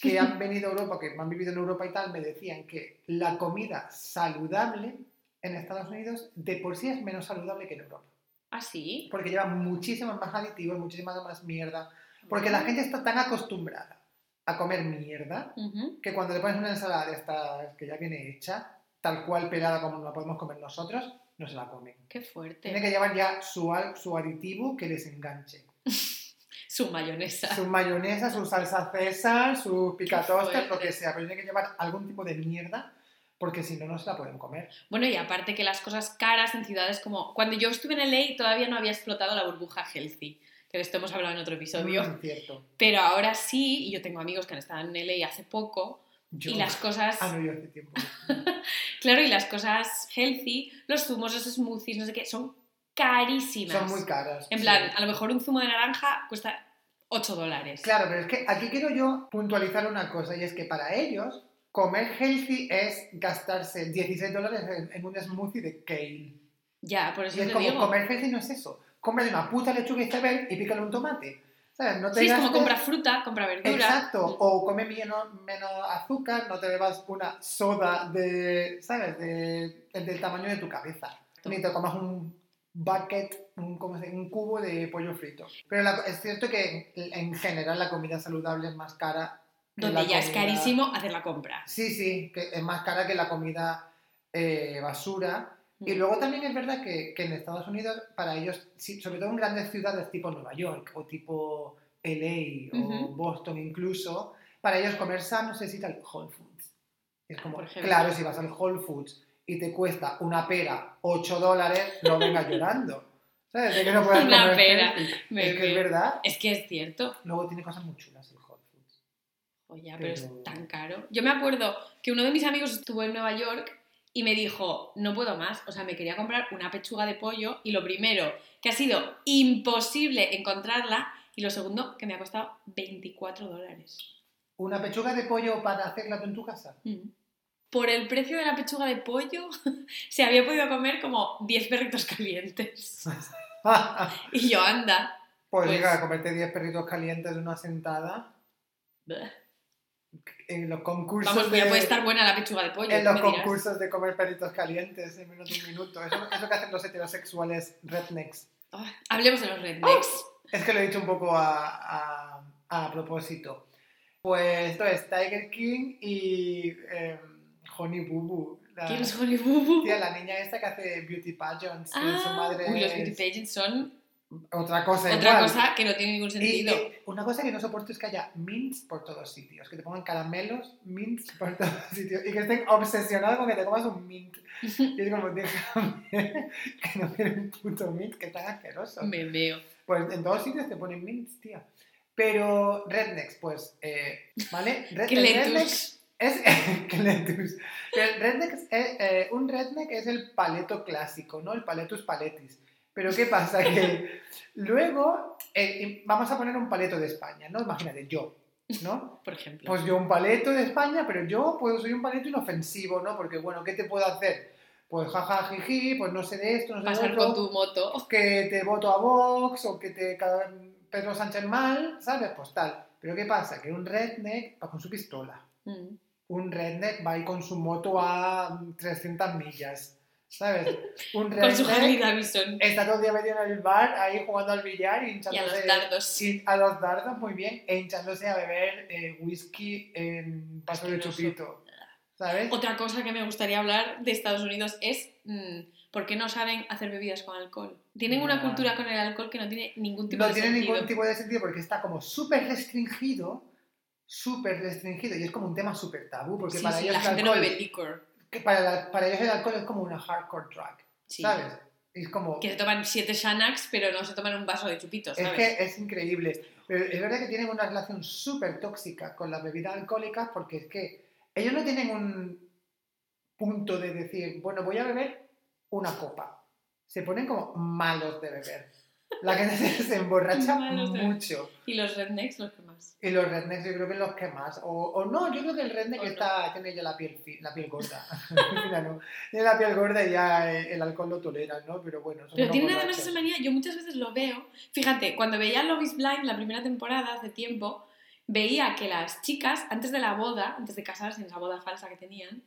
que han [laughs] venido a Europa, que han vivido en Europa y tal, me decían que la comida saludable en Estados Unidos de por sí es menos saludable que en Europa. ¿Ah, sí? Porque lleva muchísimos más aditivos, muchísima más mierda. Porque la gente está tan acostumbrada a comer mierda que cuando le pones una ensalada de estas que ya viene hecha, tal cual pelada como la podemos comer nosotros, no se la comen. Qué Tiene fuerte. que llevar ya su aditivo que les enganche. [laughs] Su mayonesa. Su mayonesa, su salsa César, su picatostes, lo que sea, pero tiene que llevar algún tipo de mierda porque si no, no se la pueden comer. Bueno, y aparte que las cosas caras en ciudades como... Cuando yo estuve en LA todavía no había explotado la burbuja healthy, que de esto hemos hablado en otro episodio. Mm, cierto. Pero ahora sí, y yo tengo amigos que han estado en LA hace poco, Yo, y las cosas... Ah, no, yo hace tiempo. [laughs] Claro, y las cosas healthy, los zumos, los smoothies, no sé qué, son carísimas. Son muy caras. En sí. plan, a lo mejor un zumo de naranja cuesta 8 dólares. Claro, pero es que aquí quiero yo puntualizar una cosa y es que para ellos comer healthy es gastarse 16 dólares en, en un smoothie de kale. Ya, por eso Y es te como digo. comer healthy no es eso. Cómprale una puta lechuga y iceberg y pícale un tomate. ¿Sabes? No te Sí, es como comprar fruta, comprar verdura. Exacto, o come menos, menos azúcar, no te bebas una soda de, ¿sabes? De, del tamaño de tu cabeza. Ni te comas un bucket, un, ¿cómo se dice? un cubo de pollo frito. Pero la- es cierto que en general la comida saludable es más cara. que Donde ya es comida- carísimo hacer la compra. Sí, sí, que es más cara que la comida eh, basura. Y Mm. luego también es verdad que, que en Estados Unidos, para ellos, sobre todo en grandes ciudades tipo Nueva York o tipo LA o Ujú. Boston incluso, para ellos comer sano se necesita el Whole Foods. Es como, claro, si vas al Whole Foods y te cuesta una pera 8 dólares, no vengas llorando. [laughs] ¿Sabes? De que no puedas Una comer pera, Es que es verdad. Es que es cierto. Luego tiene cosas muy chulas el Whole Foods. Oye, pero Pero- es tan caro. Yo me acuerdo que uno de mis amigos estuvo en Nueva York y me dijo, no puedo más. O sea, me quería comprar una pechuga de pollo y lo primero, que ha sido imposible encontrarla y lo segundo, que me ha costado 24 dólares. ¿Una pechuga de pollo para hacerla tú en tu casa? Mm. Por el precio de la pechuga de pollo, [laughs] se había podido comer como 10 perritos calientes. Y yo, anda. Pues, Pues- llega a comerte 10 perritos calientes de una sentada Bleh. en los concursos Vamos, pues ya de, puede estar buena la pechuga de pollo. en ¿qué los dirás? concursos de comer perritos calientes en menos de un minuto. Eso es lo que hacen los heterosexuales rednecks. Hablemos de los rednecks. Es que lo he dicho un poco a, a- a propósito. Pues esto es Tiger King y eh, Honey Boo Boo. La, ¿Quién es Holly Boo Boo? tía, la niña esta que hace beauty pageants. que su Ah, madre uy, los beauty pageants son otra cosa otra igual. cosa que no tiene ningún Y sentido. una cosa que no soporto es que haya mints por todos sitios, que te pongan caramelos, mints por todos [laughs] sitios y que estén obsesionados con que te comas un mint. Y es como, déjame, [laughs] que no quiero un puto mint, que tan asqueroso. Me veo. Pues en todos sitios te ponen mints, tía. Pero rednecks, pues, eh, ¿vale? Red- el redneck Cletus. Es [laughs] Cletus. El redneck es, eh, eh, un redneck es el paleto clásico, ¿no? El paletus paletis. Pero ¿qué pasa? Que [laughs] luego eh, vamos a poner un paleto de España, ¿no? Imagínate, yo, ¿no? [laughs] Por ejemplo. Pues yo un paleto de España, pero yo pues soy un paleto inofensivo, ¿no? Porque bueno, ¿qué te puedo hacer? Pues jaja, jiji, pues no sé de esto, no sé de Pasar otro, con tu moto. que te voto a Vox o que te Pedro Sánchez mal, ¿sabes? Pues tal. Pero ¿qué pasa? Que un redneck va con su pistola Mm. un redneck va ahí con su moto a 300 millas, ¿sabes? Un [laughs] Con su Harley redneck Davidson. está todo el día metido en el bar, ahí jugando al billar y Y a hinchándose... los dardos. y a los dardos, muy bien, e hinchándose a beber eh, whisky en paso de chupito, ¿sabes? Otra cosa que me gustaría hablar de Estados Unidos es mm, por qué no saben hacer bebidas con alcohol. Tienen una cultura con el alcohol que no tiene ningún tipo No de tiene sentido. ningún tipo de sentido porque está como súper restringido, súper restringido, y es como un tema súper tabú, porque Sí, para sí, ellos la no alcohol, bebe licor. que para, la- para ellos el alcohol es como una hardcore drug, Sí. ¿sabes? Es como... Que se toman siete Xanax, pero no se toman un vaso de chupitos, Es que es increíble. Pero es verdad que tienen una relación súper tóxica con las bebidas alcohólicas porque es que ellos no tienen un punto de decir, bueno, voy a beber una copa. Se ponen como malos de beber. La gente se, [laughs] emborracha mucho. Y los rednecks, los que más. Y los rednecks yo creo que los que más. O, o no, yo creo que el redneck O no. está, tiene ya la piel, la piel gorda. [laughs] No. Tiene la piel gorda y ya eh, el alcohol lo tolera, ¿no? Pero bueno. Pero unos tienen además esa manía, yo muchas veces lo veo. Fíjate, cuando veía Love is Blind, la primera temporada, hace tiempo, veía que las chicas, antes de la boda, antes de casarse en esa boda falsa que tenían,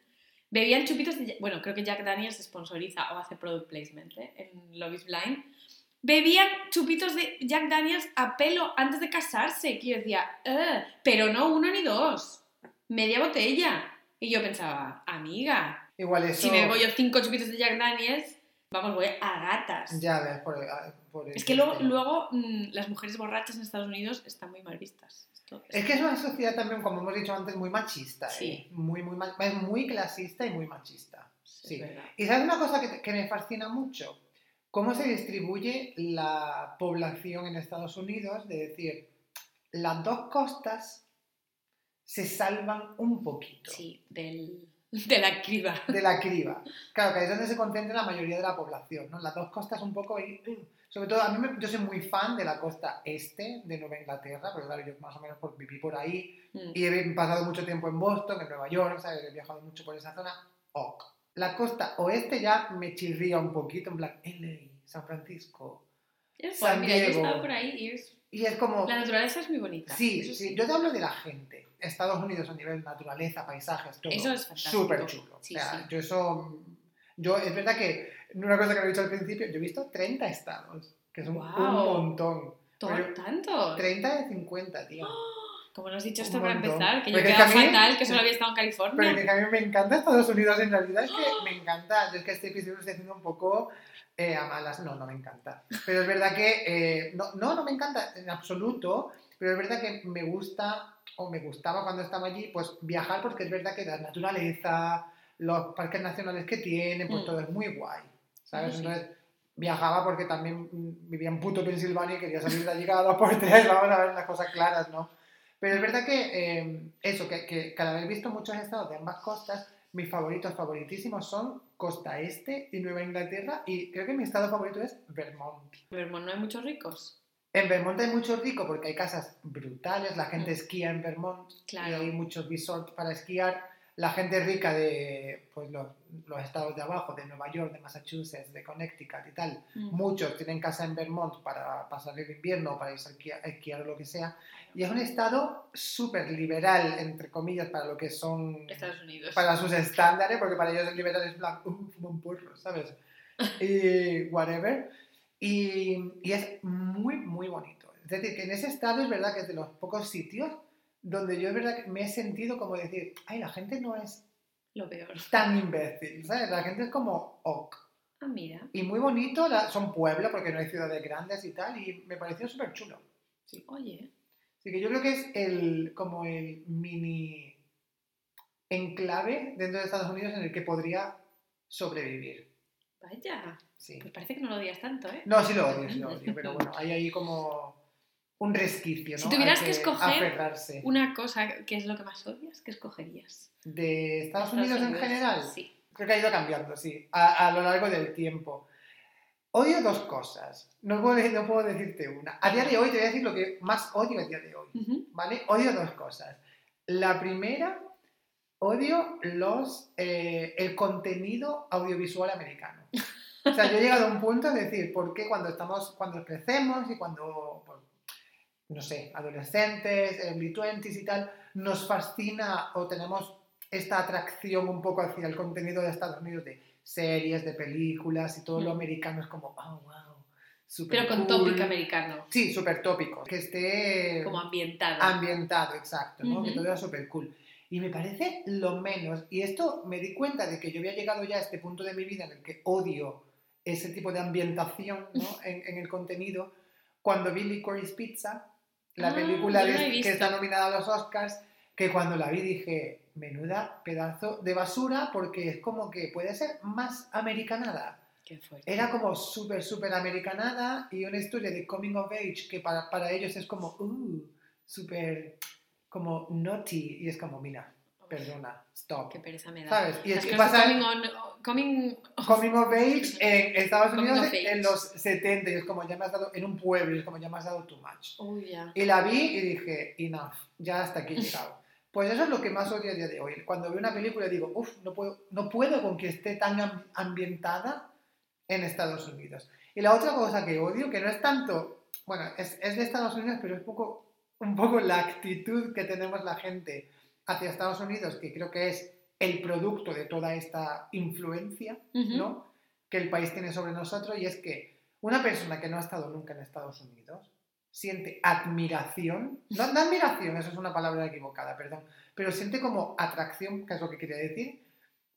bebían chupitos de... Bueno, creo que Jack Daniels sponsoriza o hace product placement ¿eh? en Love is Blind. Bebían chupitos de Jack Daniels a pelo antes de casarse. Que yo decía, "Eh", pero no uno ni dos, media botella. Y yo pensaba, amiga, Igual eso. si me bebo yo cinco chupitos de Jack Daniels, vamos, voy a gatas. Ya ves, por, por el Es que luego, mm, las mujeres borrachas en Estados Unidos están muy mal vistas. Esto- Es que es una sociedad también, como hemos dicho antes, muy machista. ¿eh? Sí. Muy, muy, ma- es muy clasista y muy machista. Sí. verdad. Y sabes una cosa que, que me fascina mucho, cómo se distribuye la población en Estados Unidos, de decir, las dos costas se salvan un poquito. Sí, del... De la criba. de la [laughs] criba. Claro, que ahí es donde se concentra la mayoría de la población, ¿no? Las dos costas un poco ahí... uh, Sobre todo, a mí me- yo soy muy fan de la costa este de Nueva Inglaterra, porque claro, yo más o menos por, viví por ahí Mm. y he pasado mucho tiempo en Boston, en Nueva York, ¿sabes? He viajado mucho por esa zona. Ok. La costa oeste ya me chirría un poquito, en plan, LA, San Francisco. Es San mira, yo Diego. estado por ahí y es... Y es como... la naturaleza es muy bonita. Sí, eso sí, yo te hablo de la gente. Estados Unidos a nivel naturaleza, paisajes, todo. Eso es fantástico. Súper chulo. Sí, o sea, sí. yo eso... Yo, es verdad que, una cosa que me he dicho al principio, yo he visto 30 estados, que es un, un montón. ¿Todo- ¿Tanto? 30 de 50, tío. Como no has dicho esto para empezar, que yo es que fatal, que solo había estado en California. Pero que a mí me encanta Estados Unidos en realidad, es que me encanta. Yo es que este episodio lo estoy haciendo un poco eh, a malas. No, no me encanta. Pero es verdad que. eh, no, no, no me encanta en absoluto. Pero es verdad que me gusta, o me gustaba cuando estaba allí, pues viajar, porque es verdad que la naturaleza, los parques nacionales que tienen, pues Mm. todo es muy guay. ¿Sabes? Sí. Entonces. Viajaba porque también vivía en puto Pensilvania y quería salir de allí cada dos por tres, [laughs] vamos a ver las cosas claras, ¿no? Pero es verdad que eh, eso, que, que, que al haber visto muchos estados de ambas costas, mis favoritos, favoritísimos son Costa Este y Nueva Inglaterra y creo que mi estado favorito es Vermont. Vermont no hay muchos ricos. En Vermont hay mucho rico porque hay casas brutales, la gente Mm. esquía en Vermont Claro. y hay muchos resorts para esquiar. La gente rica de pues, los, los estados de abajo, de Nueva York, de Massachusetts, de Connecticut y tal, Mm. Muchos tienen casa en Vermont para pasar el invierno o para irse a esquiar, o lo que sea. Y es un estado súper liberal, entre comillas, para lo que son... Estados Unidos. Para sus estándares, porque para ellos el liberal es blanco, uh, un porro, ¿sabes? [laughs] Y whatever. Y, y es muy, muy bonito. Es decir, que en ese estado es verdad que es de los pocos sitios donde yo es verdad que me he sentido como decir, ay, la gente no es Lo peor. tan imbécil, ¿sabes? La gente es como ok. Ah, mira. Y muy bonito, la- son pueblos porque no hay ciudades grandes y tal, y me pareció súper chulo. Sí. Oye. Así que yo creo que es el, como el mini enclave dentro de Estados Unidos en el que podría sobrevivir. Vaya. Sí. Pues parece que no lo odias tanto, ¿eh? No, sí lo odio, sí lo odio, pero bueno, hay ahí como un resquicio, ¿no? Si tuvieras Al que escoger aferrarse. Una cosa, ¿qué es lo que más odias? ¿Qué escogerías? ¿De Estados Unidos en general? Sí. Creo que ha ido cambiando, sí, a, a lo largo del tiempo. Odio dos cosas. No puedo, no puedo decirte una. A día de hoy te voy a decir lo que más odio a día de hoy. Ujú. ¿Vale? Odio dos cosas. La primera, odio los, eh, el contenido audiovisual americano. O sea, yo he llegado a un punto de decir, ¿por qué cuando estamos, cuando crecemos y cuando, pues, no sé, adolescentes, early 20s y tal, nos fascina o tenemos esta atracción un poco hacia el contenido de Estados Unidos de series, de películas y todo lo Mm. americano es como, oh, wow, super Pero con cool". tópico americano. Sí, súper tópico. Que esté Como ambientado. ambientado, exacto, ¿no? Que todo era súper cool. Y me parece lo menos, y esto me di cuenta de que yo había llegado ya a este punto de mi vida en el que odio ese tipo de ambientación ¿no? [laughs] en, en el contenido, cuando vi Licorice Pizza, la Ah, película de- que está nominada a los Oscars, que cuando la vi dije, menuda pedazo de basura, porque es como que puede ser más americanada. Qué. Era como súper, súper americanada y una historia de coming of age que para, para ellos es como, uh, súper, como naughty. Y es como, mira, perdona, stop. Qué pereza me da. ¿Sabes? Y es que pasa coming on... Coming... coming of age en Estados Unidos of en los 70 y es como, ya me has dado, en un pueblo y es como, ya me has dado too much. Uy, ya. Y la vi y dije, enough, ya hasta aquí he llegado. Pues eso es lo que más odio a día de hoy. Cuando veo una película digo, uff, no puedo, no puedo con que esté tan am- ambientada en Estados Unidos. Y la otra cosa que odio, que no es tanto, bueno, es, es de Estados Unidos, pero es poco, un poco la actitud que tenemos la gente hacia Estados Unidos, que creo que es el producto de toda esta influencia, Ujú. ¿no? que el país tiene sobre nosotros y es que una persona que no ha estado nunca en Estados Unidos siente admiración, no, no admiración, eso es una palabra equivocada, perdón, pero siente como atracción, que es lo que quería decir,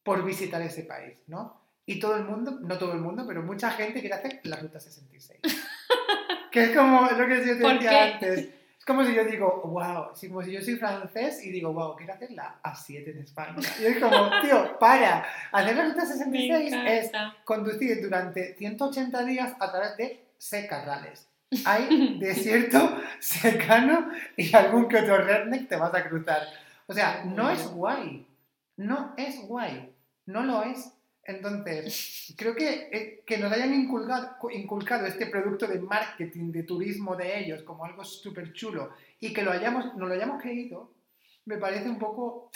por visitar ese país, ¿no? Y todo el mundo, no todo el mundo, pero mucha gente quiere hacer la Ruta 66. [laughs] que es como lo que yo te ¿Por decía antes. Es como si yo digo, wow, si, como si yo soy francés y digo, wow, quiero hacer la A7 en España. Y es como, [laughs] tío, para. Hacer la Ruta Me 66 es conducir durante 180 días a través de secarrales. [laughs] Hay desierto, secano y algún que otro redneck te vas a cruzar. O sea, no es guay. no es guay, no lo es. Entonces, creo que, eh, que nos hayan inculcado, inculcado este producto de marketing, de turismo de ellos, como algo súper chulo, y que lo hayamos, nos lo hayamos creído, me parece un poco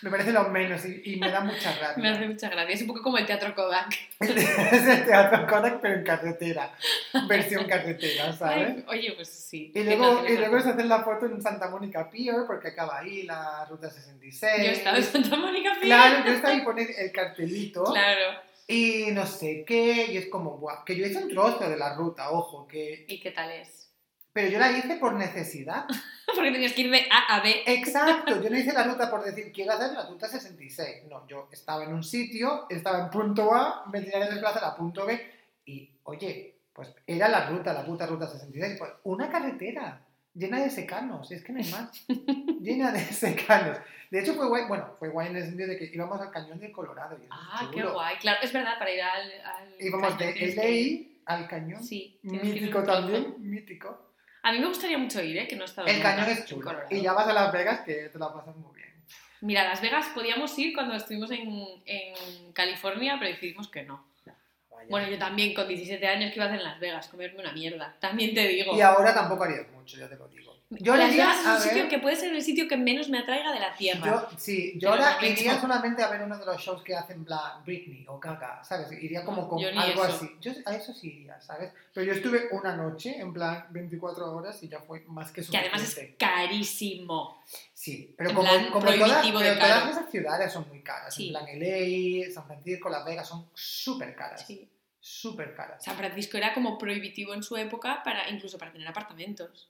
me parece lo menos y, y me da mucha gracia. [laughs] Me hace mucha gracia. Es un poco como el teatro Kodak. [laughs] es el teatro Kodak, pero en carretera. Versión [laughs] carretera, ¿sabes? Ay, oye, pues sí. Y luego, y luego se hace la foto en Santa Mónica Pier, porque acaba ahí la ruta 66. Yo estaba en Santa Mónica Pier. Claro, yo estaba ahí pone el cartelito. Claro. Y no sé qué, y es como, buah, que yo hice un trozo de la ruta, ojo, que... ¿Y qué tal es? Pero yo la hice por necesidad. [laughs] Porque tenías que ir de A a B. Exacto, yo no hice la [laughs] ruta por decir, quiero hacer la ruta 66. No, yo estaba en un sitio, estaba en punto A, me tenía que desplazar a punto B y, oye, pues era la ruta, la puta ruta 66. Pues una carretera llena de secanos, es que no hay más. [laughs] llena de secanos. De hecho fue guay, bueno, fue guay en el sentido de que íbamos al cañón del Colorado. Y ah, qué guay, claro, es verdad, para ir al... al íbamos de LA al cañón. Sí. Mítico también, mítico. A mí me gustaría mucho ir, ¿eh? que no he estado El cañón es chulo. Y ya vas a Las Vegas que te la pasas muy bien. Mira, Las Vegas podíamos ir cuando estuvimos en, en California, pero decidimos que no. Vaya. Bueno, yo también con 17 años que iba a hacer en Las Vegas, comerme una mierda. También te digo. Y ahora tampoco harías mucho, ya te lo digo. Yo Las iría Vegas es a un sitio ver- que puede ser el sitio que menos me atraiga de la tierra. Yo, sí, yo ahora iría mucho. solamente a ver uno de los shows que hacen en plan Britney o Gaga, ¿sabes? Iría como con algo eso. así. Yo a eso sí iría, ¿sabes? Pero yo estuve una noche, en plan 24 horas y ya fue más que que suficiente. además es carísimo. Sí, pero en como, como todas, pero todas esas ciudades son muy caras. Sí. En plan LA, San Francisco, Las Vegas son súper caras. Sí. Súper caras. San Francisco era como prohibitivo en su época, para incluso para tener apartamentos.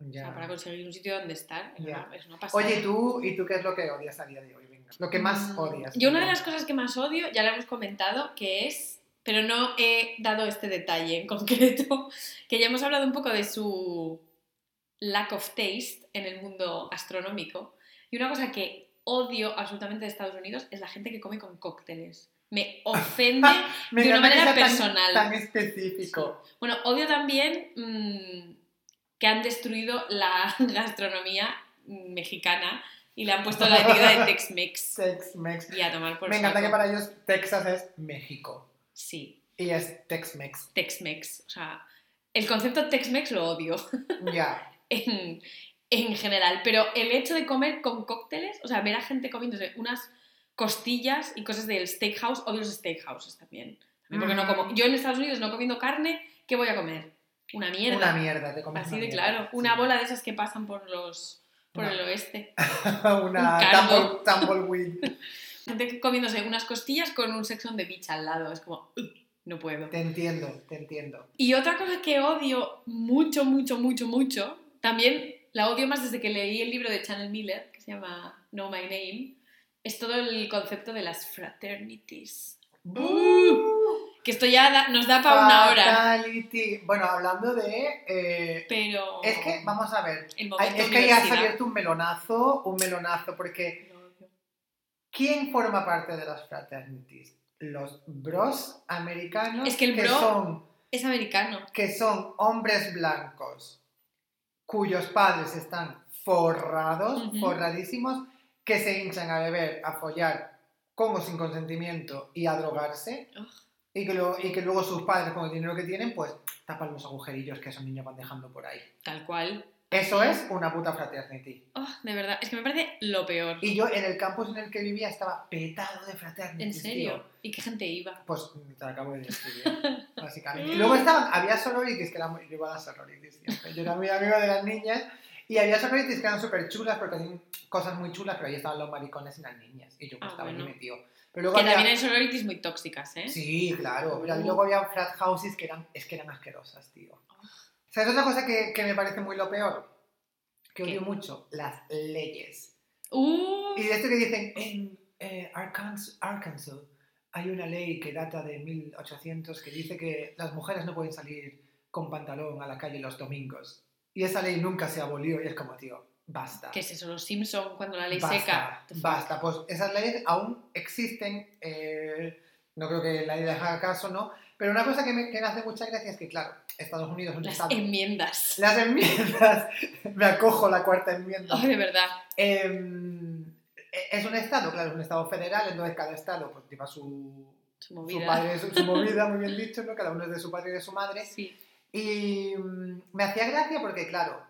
O sea, para conseguir un sitio donde estar. Era Ya. una- Es una pasada. Oye, ¿y tú, ¿y tú qué es lo que odias a día de hoy? Venga, Lo que más Mm, odias. Yo una de las cosas que más odio, ya lo hemos comentado, que es, pero no he dado este detalle en concreto, [laughs] que ya hemos hablado un poco de su lack of taste en el mundo gastronómico. Y una cosa que odio absolutamente de Estados Unidos es la gente que come con cócteles. Me ofende. [laughs] Me de una manera sea tan- personal. Tan, específico. Bueno, odio también mm, que han destruido la [laughs] gastronomía mexicana y le han puesto la etiqueta de Tex-Mex. [laughs] Tex-Mex. Y a tomar por Me encanta saco. que para ellos Texas es México. Sí, Y es Tex-Mex. Tex-Mex. O sea, el concepto Tex-Mex lo odio [laughs] Ya. en, en general. Pero el hecho de comer con cócteles, o sea, ver a gente comiéndose unas costillas y cosas del steakhouse, odio los steakhouses también. Porque no como. Yo en Estados Unidos no comiendo carne, ¿qué voy a comer? Una mierda. Una mierda, te comes Así de mierda, claro. Una sí. bola de esas que pasan por los por Una- el oeste. [laughs] una Un caldo. tumble- tumbleweed. [laughs] Gente comiéndose unas costillas con un sex on the beach al lado. Es como, "Ugh, no puedo. Te entiendo, te entiendo. Y otra cosa que odio mucho, mucho, mucho, mucho, también la odio más desde que leí el libro de Chanel Miller, que se llama Know My Name, es todo el concepto de las fraternities. Que esto ya da- nos da para una hora. Bueno, hablando de... eh, Pero... es que, vamos a ver. El Es que ahí has abierto un melonazo, un melonazo, porque. ¿quién forma parte de las fraternities? Los bros americanos Es que el bro- son Es americano. que son hombres blancos cuyos padres están forrados, forradísimos, que se hinchan a beber, a follar con o sin consentimiento y a drogarse, Ugh. Y que, luego, y que luego sus padres, con el dinero que tienen, pues tapan los agujerillos que esos niños van dejando por ahí. Tal cual. Eso es una puta fraternity. Oh, de verdad, es que me parece lo peor. Y yo en el campus en el que vivía estaba petado de fraternities. ¿En serio? tío. ¿Y qué gente iba? Pues te lo acabo de describir, [laughs] básicamente. Y luego estaban, había sororities que eran muy, yo iba a las sororities siempre. Yo era muy amigo de las niñas y había sororities que eran súper chulas porque hacían cosas muy chulas, pero ahí estaban los maricones y las niñas. Y yo pues Ah, estaba bueno. ahí metido. Pero luego Que había... también hay sororities muy tóxicas, ¿eh? Sí, claro. Pero luego había frat houses que eran, es que eran asquerosas, tío. ¿Sabes otra cosa que, que me parece muy lo peor? Que ¿Qué? odio mucho, las leyes. Uh, Y de esto que dicen, en eh, Arkansas, Arkansas hay una ley que data de 1800 que dice que las mujeres no pueden salir con pantalón a la calle los domingos. Y esa ley nunca se abolió y es como, tío, basta. ¿Qué es eso? Los Simpson cuando la ley basta, seca. Basta, pues esas leyes aún existen. eh, no creo que la ley haga caso, ¿no? Pero una cosa que me, que me hace mucha gracia es que, claro, Estados Unidos es un Las estado... enmiendas. Las enmiendas, [laughs] me acojo la cuarta enmienda. Oh, de verdad. Em, es un estado, claro, es un estado federal, entonces cada estado pues lleva su, Su su movida. padre, su, su movida, [laughs] muy bien dicho, ¿no? Cada uno es de su padre y de su madre. Sí. Y mm, me hacía gracia porque, claro,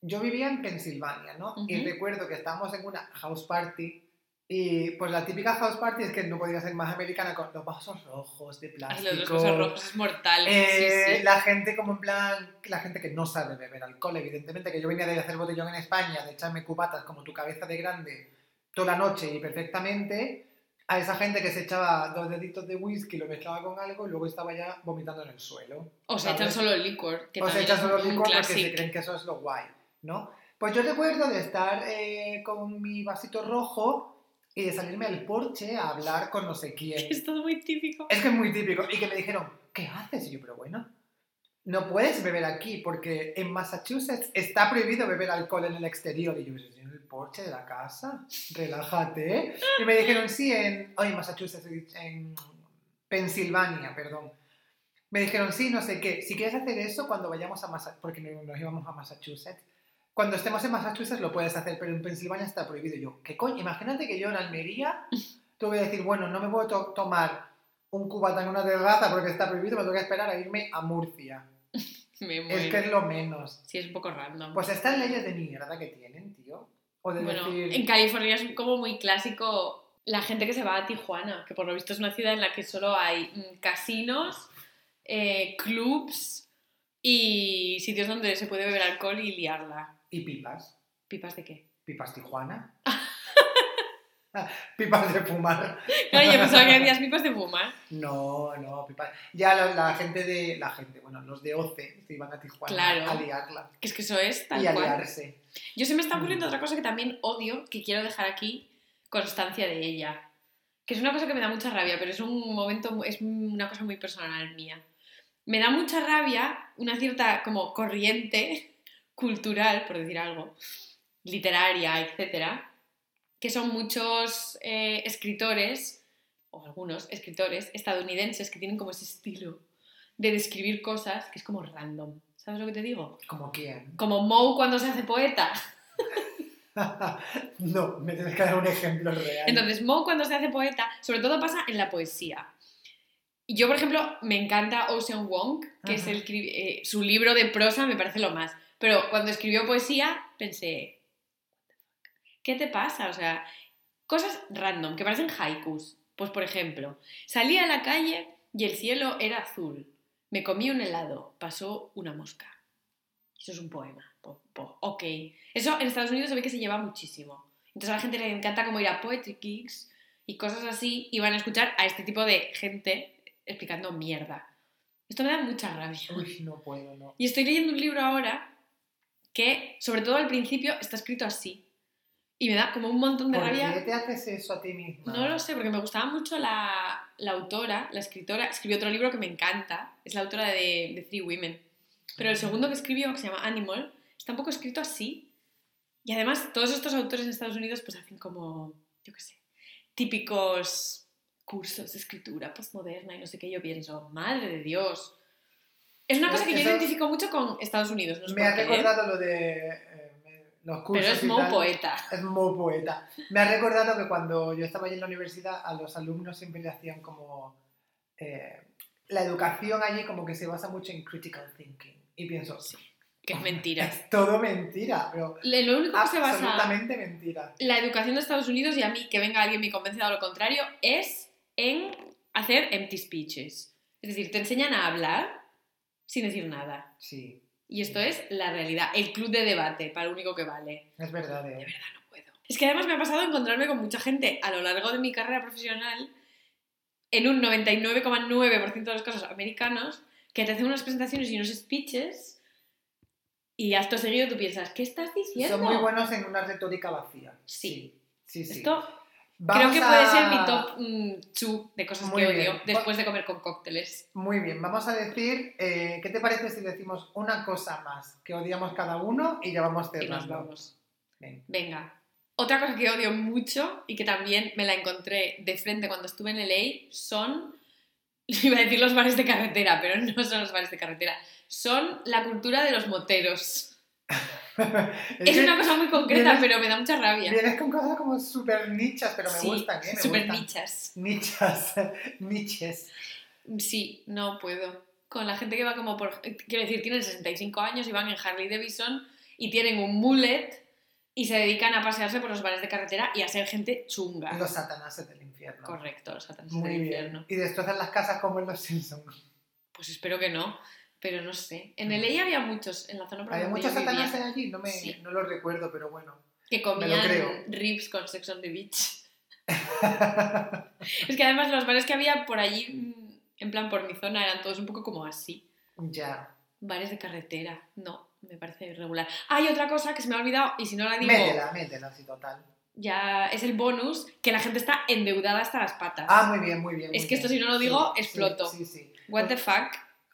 yo vivía en Pensilvania, ¿no? Y recuerdo que estábamos en una house party y pues la típica house party es que no podía ser más americana con los vasos rojos de Ay, plástico. los de los vasos rojos es mortal. Eh, sí, sí. La gente como en plan, la gente que no sabe beber alcohol, evidentemente, que yo venía de hacer botellón en España, de echarme cubatas como tu cabeza de grande toda la noche y perfectamente, a esa gente que se echaba dos deditos de whisky, lo mezclaba con algo y luego estaba ya vomitando en el suelo. O se echan solo licor. Que o se echan solo un licor porque se creen que eso es lo guay, ¿no? Pues yo recuerdo de estar eh, con mi vasito rojo y de salirme al porche a hablar con no sé quién. [laughs] Es todo muy típico. Es que es muy típico. Y que me dijeron, ¿qué haces? Y yo, pero bueno, no puedes beber aquí porque en Massachusetts está prohibido beber alcohol en el exterior. Y yo, "¿Pero si en el porche de la casa, relájate. Y me dijeron, sí, en, oh, en Massachusetts, en Pensilvania, perdón. Me dijeron, sí, no sé qué. Si quieres hacer eso cuando vayamos a Massachusetts, porque no- nos íbamos a Massachusetts, cuando estemos en Massachusetts lo puedes hacer, pero en Pensilvania está prohibido. Yo, ¿qué coño? Imagínate que yo en Almería tuve que decir, bueno, no me puedo to- tomar un cubata en una terraza porque está prohibido, me tengo que esperar a irme a Murcia. [laughs] Me Es muero. que es lo menos. Sí, es un poco random. Pues estas leyes de mierda que tienen, tío. O de bueno, decir... en California es como muy clásico la gente que se va a Tijuana, que por lo visto es una ciudad en la que solo hay mm, casinos, eh, clubs y sitios donde se puede beber alcohol y liarla. Y pipas. ¿Pipas de qué? Pipas Tijuana. [laughs] Ah, pipas de fumar. Claro, yo pensaba que habías pipas de fumar. No, no, pipas. Ya la, la gente de... La gente, bueno, los de OCE se iban a Tijuana Claro. a liarla. Que es que eso es tal y a cual. liarse. Yo se me está ocurriendo Mm. otra cosa que también odio, que quiero dejar aquí constancia de ella. Que es una cosa que me da mucha rabia, pero es un momento, es una cosa muy personal mía. Me da mucha rabia una cierta como corriente cultural, por decir algo, literaria, etcétera, que son muchos eh, escritores, o algunos escritores estadounidenses que tienen como ese estilo de describir cosas que es como random. ¿Sabes lo que te digo? ¿Como quién? Como Moe cuando se hace poeta. [laughs] no, me tienes que dar un ejemplo real. Entonces, Moe cuando se hace poeta, sobre todo pasa en la poesía. Yo, por ejemplo, me encanta Ocean Wong, que es el, eh, su libro de prosa, me parece lo más. Pero cuando escribió poesía, pensé, ¿qué te pasa? O sea, cosas random, que parecen haikus. Pues, por ejemplo, salí a la calle y el cielo era azul. Me comí un helado, pasó una mosca. Eso es un poema. Po- po- ok. Eso en Estados Unidos se ve que se lleva muchísimo. Entonces a la gente le encanta como ir a Poetry Kicks y cosas así y van a escuchar a este tipo de gente explicando mierda. Esto me da mucha rabia. Uy, no puedo, no. Y estoy leyendo un libro ahora que, sobre todo al principio, está escrito así. Y me da como un montón de ¿Por rabia. qué te haces eso a ti misma? No lo sé, porque me gustaba mucho la, la autora, la escritora. Escribió otro libro que me encanta. Es la autora de, de Three Women. Pero el segundo que escribió, que se llama Animal, está un poco escrito así. Y además, todos estos autores en Estados Unidos pues hacen como, yo qué sé, típicos cursos de escritura postmoderna y no sé qué. Yo pienso, madre de Dios. Es una cosa que yo Eso- identifico mucho con Estados Unidos. No Me ha ¿eh? recordado lo de eh, los cursos Pero es muy poeta. Es muy poeta. Me ha recordado que cuando yo estaba allí en la universidad, a los alumnos siempre le hacían como... eh, la educación allí como que se basa mucho en critical thinking. Y pienso, Sí, que es mentira. [laughs] es todo mentira, pero Le- Lo único que se basa absolutamente mentira. la educación de Estados Unidos y a mí que venga alguien y me convence de lo contrario es en hacer empty speeches. Es decir, te enseñan a hablar sin decir nada. Sí, Y esto es la realidad, el club de debate, para lo único que vale. es verdad. De ¿eh? verdad no puedo. Es que además me ha pasado encontrarme con mucha gente a lo largo de mi carrera profesional, en un 99,9% de los casos americanos, que te hacen unas presentaciones y unos speeches y acto seguido tú piensas, ¿qué estás diciendo? Son muy buenos en una retórica vacía. Sí. Sí, sí. Esto Vamos Creo que a- puede ser mi top 2 de cosas Muy que bien. odio después de comer con cócteles. Muy bien, vamos a decir, eh, ¿qué te parece si decimos una cosa más que odiamos cada uno y ya vamos cerrando? Venga. Venga. Otra cosa que odio mucho y que también me la encontré de frente cuando estuve en LA son, [laughs] iba a decir los bares de carretera, pero no son los bares de carretera, son la cultura de los moteros. Es, una cosa muy concreta, vienes- pero me da mucha rabia. Vienes con cosas como súper nichas, pero me sí, gustan, ¿eh? Me gustan. nichas. Nichas, [laughs] niches. Sí, no puedo. Con la gente que va como por... Quiero decir, tienen 65 años y van en Harley Davidson y tienen un mullet y se dedican a pasearse por los bares de carretera y a ser gente chunga. Los satanáses del infierno. Correcto, los satanes Muy del bien. infierno. Y destrozan las casas como en los Simpsons. Pues espero que no, pero no sé. En LA había muchos, en la zona ¿Había muchos satanáses allí? No, me, Sí. no lo recuerdo, pero bueno. que comían creo. ribs con Sex on the Beach. [laughs] Es que además los bares que había por allí, mm, en plan por mi zona, eran todos un poco como así. ya. Bares de carretera. No, me parece irregular. Hay otra cosa que se me ha olvidado y si no la digo, Métela, métela, así total. ya es el bonus, que la gente está endeudada hasta las patas. Ah, muy bien, muy bien. Es que esto si no lo digo, Sí, exploto. Sí, sí. sí. What the fuck?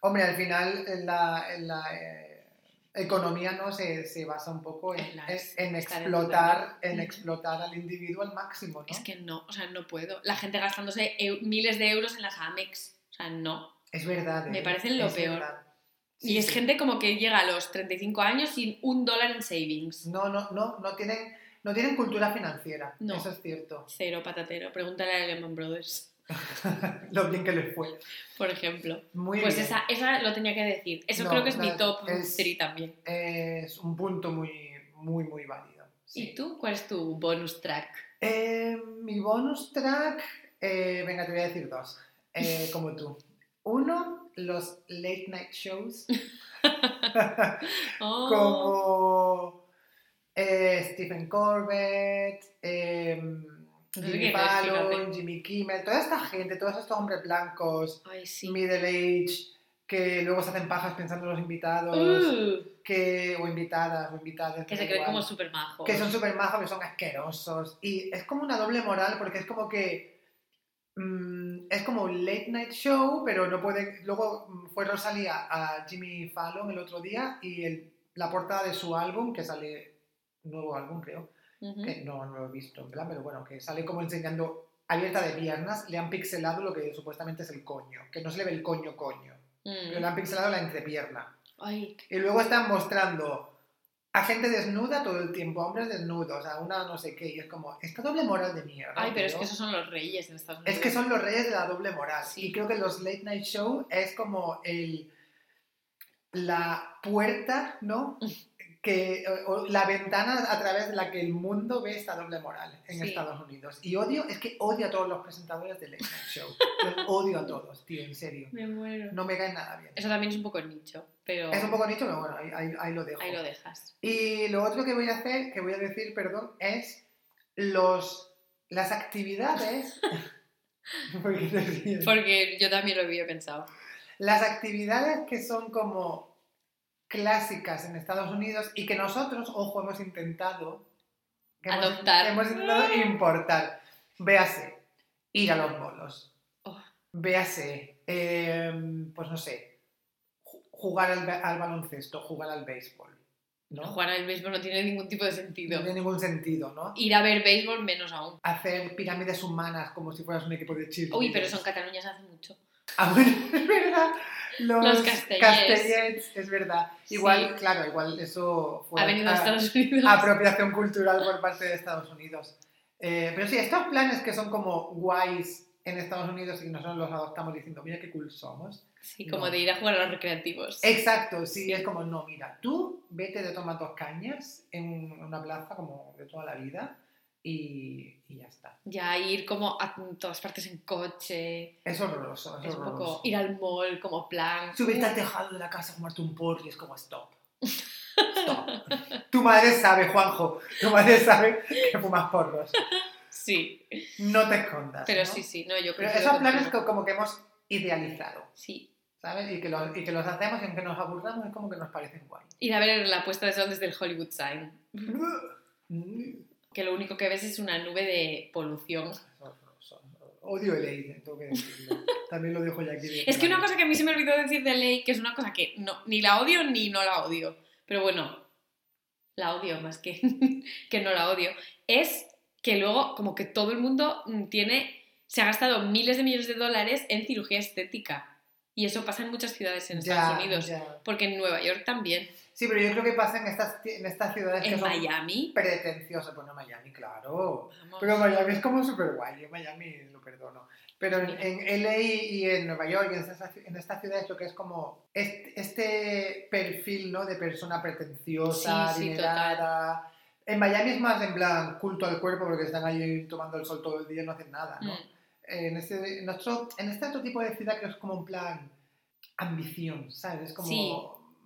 Hombre, al final en la, en la eh, economía no se, se basa un poco en, En las- explotar, en explotar al individuo al máximo, ¿no? Es que no, o sea, no puedo. La gente gastándose eu- miles de euros en las Amex. O sea, no. Es verdad. Me ¿eh? parecen lo Es peor. verdad. Y es sí. gente como que llega a los 35 años sin un dólar en savings. No, no, no, no tienen, no tienen cultura financiera. No. Eso es cierto. Cero patatero. Pregúntale a Lehman Brothers, [laughs] Lo bien que les fue. por ejemplo. Muy pues bien. esa, esa lo tenía que decir. Eso No, creo que es no, mi top es- 3 también. Es un punto muy, muy, muy válido. sí. ¿Y tú? ¿Cuál es tu bonus track? Eh, mi bonus track, eh, venga, te voy a decir dos, eh, [laughs] como tú. Uno, los late night shows, [laughs] Oh, como Stephen Corbett, sé Jimmy Fallon. Jimmy Kimmel, toda esta gente, todos estos hombres blancos, Ay, sí. middle age, que luego se hacen pajas pensando en los invitados, Uh, que, o invitadas, o invitadas. que se creen como súper majos. que son súper majos, que son asquerosos. Y es como una doble moral, porque es como que. mm, es como un late night show, pero no puede. Luego mm, fue Rosalía a Jimmy Fallon el otro día y el- la portada de su álbum, que sale. Nuevo álbum, creo. Que no, no lo he visto, en plan, pero bueno, que sale como enseñando abierta de piernas, le han pixelado lo que supuestamente es el coño, que no se le ve el coño coño, Mm. pero le han pixelado la entrepierna. Ay, Y luego están mostrando a gente desnuda todo el tiempo, a hombres desnudos, a una no sé qué, y es como, esta doble moral de mierda. ay, pero es que esos son los reyes en Estados Unidos. Es que son los reyes de la doble moral. Sí. Y creo que los late night show es como el la puerta, ¿no? [laughs] Que, o, la ventana a través de la que el mundo ve esta doble moral en Sí. Estados Unidos. Y odio, es que odio a todos los presentadores de late night show. Los odio a todos, tío, en serio. Me muero. No me caen nada bien. Eso también es un poco nicho, pero Es un poco nicho, pero bueno, ahí, ahí- ahí lo dejo. ahí lo dejas. Y lo otro que voy a hacer, que voy a decir, perdón, es los, las actividades. [laughs] [laughs] Porque yo también lo había pensado. Las actividades que son como clásicas en Estados Unidos y que nosotros, ojo, hemos intentado. que hemos- Adoptar. Hemos, intentado importar. Véase, ir a los bolos. Oh. Véase, em, pues no sé, ju- jugar al, al baloncesto, jugar al béisbol. ¿no? Jugar al béisbol no tiene ningún tipo de No sentido. tiene ningún sentido, ¿no? Ir a ver béisbol menos aún. Hacer pirámides humanas como si fueras un equipo de cheerleaders. Uy, pero eso en Cataluña se hace mucho. [laughs] Ah, bueno, [laughs] es verdad. Los, Los castellers. castellers, es verdad. Igual, Sí. claro, igual eso fue Ha venido a Estados Unidos. apropiación cultural por parte de Estados Unidos. Eh, pero sí, estos planes que son como guays en Estados Unidos y nosotros los adoptamos diciendo, mira qué cool somos. Sí, como No. de ir a jugar a los recreativos. Exacto, sí, es como, no, mira, tú vete de tomar dos cañas en una plaza como de toda la vida y, y ya está. Ya ir como a todas partes en coche. Es horroroso, es, Es un horroroso. poco ir al mall como plan. Subirte al tejado de la casa a fumarte un porro y es como stop. [laughs] Stop. tu madre sabe, Juanjo, tu madre sabe que fumas porros. Sí, No te escondas. pero ¿no? sí, sí, no, yo creo Pero esos planes que como que hemos idealizado, Sí. ¿sabes? Y que, los, y que los hacemos y aunque nos aburramos es como que nos parecen guay. Ir a ver la puesta de sol desde el Hollywood Sign. [laughs] Que lo único que ves es una nube de polución. Odio el aire, tengo que decirlo. También lo dejo ya aquí. de [laughs] Es que una cosa que a mí se me olvidó decir de ley, que es una cosa que no, ni la odio ni no la odio, pero bueno, la odio más que, [laughs] que no la odio, es que luego como que todo el mundo mm, tiene, se ha gastado miles de millones de dólares en cirugía estética. Y eso pasa en muchas ciudades en Ya, Estados Unidos. ya. Porque en Nueva York también. Sí, pero yo creo que pasa en estas, en estas ciudades que En son Miami. pretenciosas. Bueno, Miami, claro. Vamos. Pero Miami es como súper guay, yo Miami lo perdono. Pero en, en LA y en Nueva York y en estas, en estas ciudades lo que es como este, este perfil ¿no? de persona pretenciosa, Sí, sí, adinerada. En Miami es más en plan culto al cuerpo porque están ahí tomando el sol todo el día y no hacen nada, ¿no? Mm. En, este, en, otro, en este otro tipo de ciudad que es como un plan ambición, ¿sabes? Es como... Sí.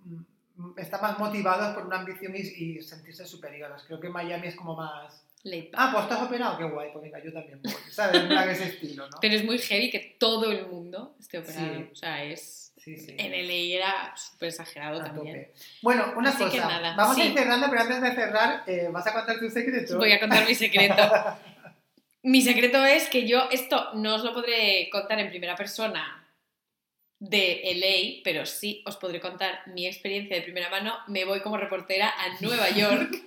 mm, Está más motivados por una ambición y, y sentirse superiores. Creo que Miami es como más... Ah, pues estás operado, qué guay, pues venga, yo también voy, ¿sabes? En plan ese estilo, ¿no? Pero es muy heavy que todo el mundo esté operado. Sí. O sea, es. Sí, sí. En LA era súper exagerado A también. tope. Bueno, una Así cosa. Vamos a ir cerrando, pero antes de cerrar, eh, ¿vas a contar tu secreto? Voy a contar mi secreto. [laughs] Mi secreto es que yo esto no os lo podré contar en primera persona de LA, pero sí os podré contar mi experiencia de primera mano. Me voy como reportera a Nueva [laughs] York.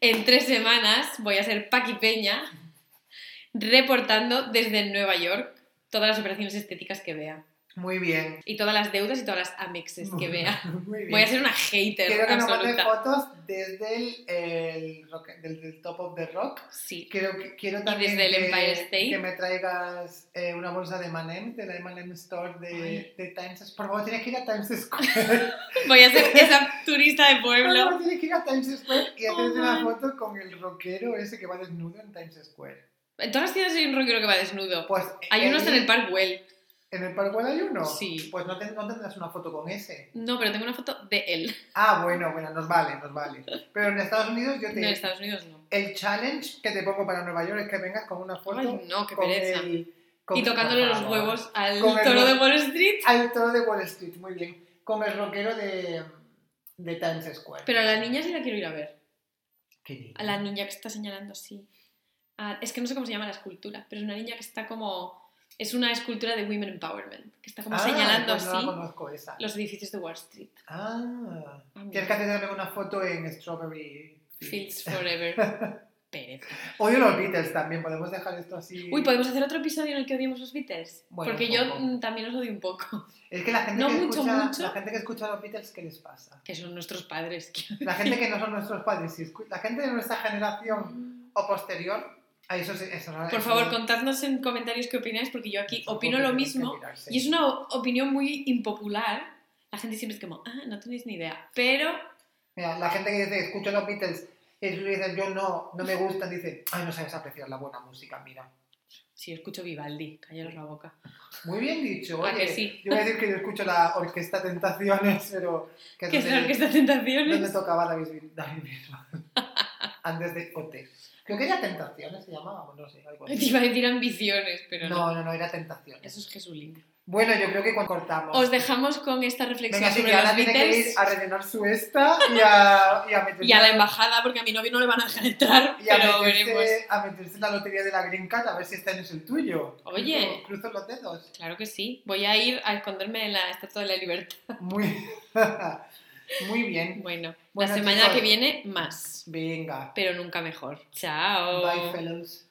En tres semanas voy a ser Paqui Peña reportando desde Nueva York todas las operaciones estéticas que vea Muy bien. y todas las deudas y todas las amexes que [laughs] vea. Muy bien. Voy a ser una hater Quiero que nos absoluta. fotos desde el, el rock- del Top of the Rock. Sí. Quiero, quiero también desde el que, Empire State. que me traigas eh, una bolsa de M&M, de la M&M Store de, de Times Square. Por favor, tienes que ir a Times Square. [laughs] Voy a ser esa turista de Por pueblo. favor, tienes que ir a Times Square y Oh, hacerse una foto con el rockero ese que va desnudo en Times Square. En todas las ciudades hay un rockero que va desnudo. Pues Hay uno hasta en el parque. Park Well. ¿En el Parkwell hay uno? Sí. Pues no, ten- no tendrás una foto con ese. No, pero tengo una foto de él. Ah, bueno, bueno, nos vale, nos vale. Pero en Estados Unidos yo No, te... en Estados Unidos no. El challenge que te pongo para Nueva York es que vengas con una foto Ay, no, qué con pereza. el... con- Y tocándole los huevos al Con toro ro- de Wall Street. Al toro de Wall Street, muy bien. Con el rockero de, de Times Square. Pero a la niña sí la quiero ir a ver. Qué niña. A la niña que está señalando así. Ah, es que no sé cómo se llama la escultura, pero es una niña que está como... Es una escultura de Women Empowerment, que está como Ah, señalando pues así esa. los edificios de Wall Street. Ah. Tienes que hacer también una foto en Strawberry Fields Forever. [laughs] Pereza. Odio los Beatles también, podemos dejar esto así. Uy, ¿podemos hacer otro episodio en el que odiemos los Beatles? Bueno, Porque yo mm, también los odio un poco. Es que la gente, No que mucho, escucha, mucho. la gente que escucha a los Beatles, ¿qué les pasa? Que son nuestros padres. La gente que no son nuestros padres, si la gente de nuestra generación o posterior, a eso, sí- eso no- Por eso favor, no- contadnos en comentarios qué opináis, porque yo aquí opino lo mismo. Y es una opinión muy impopular. La gente siempre es como, ah, no tenéis ni idea. Pero Mira, la gente que dice, escucho los Beatles, y tú dices, yo no, no me gustan, dice, ay, no sabes apreciar la buena música, mira. si escucho Vivaldi, callaros la boca. Muy bien dicho, ¿A oye. que sí? Yo voy a decir que yo escucho la Orquesta Tentaciones, pero... Que ¿Qué es la donde- Orquesta donde Tentaciones? tocaba David, David. [laughs] Antes de OT. Creo que era Tentaciones, se llamaba, no sé, algo [laughs] Te así. iba a decir ambiciones, pero no. No, no, no, era Tentaciones. Eso es Jesulín. Bueno, yo creo que cuando cortamos... Os dejamos con esta reflexión Venga, sobre que los tiene que ir Beatles a rellenar su esta y a, y a meterse, y a la embajada, porque a mi novio no le van a dejar entrar, y a pero meterse- veremos. a meterse en la lotería de la Green Card a ver si este año es el tuyo. Oye. Cruzo, cruzo los dedos. Claro que sí. Voy a ir a esconderme en la Estatua de la Libertad. Muy, [laughs] muy bien. Bueno, Bueno, la semana chicos. que viene más, Venga. pero nunca mejor. Chao. Bye, fellows.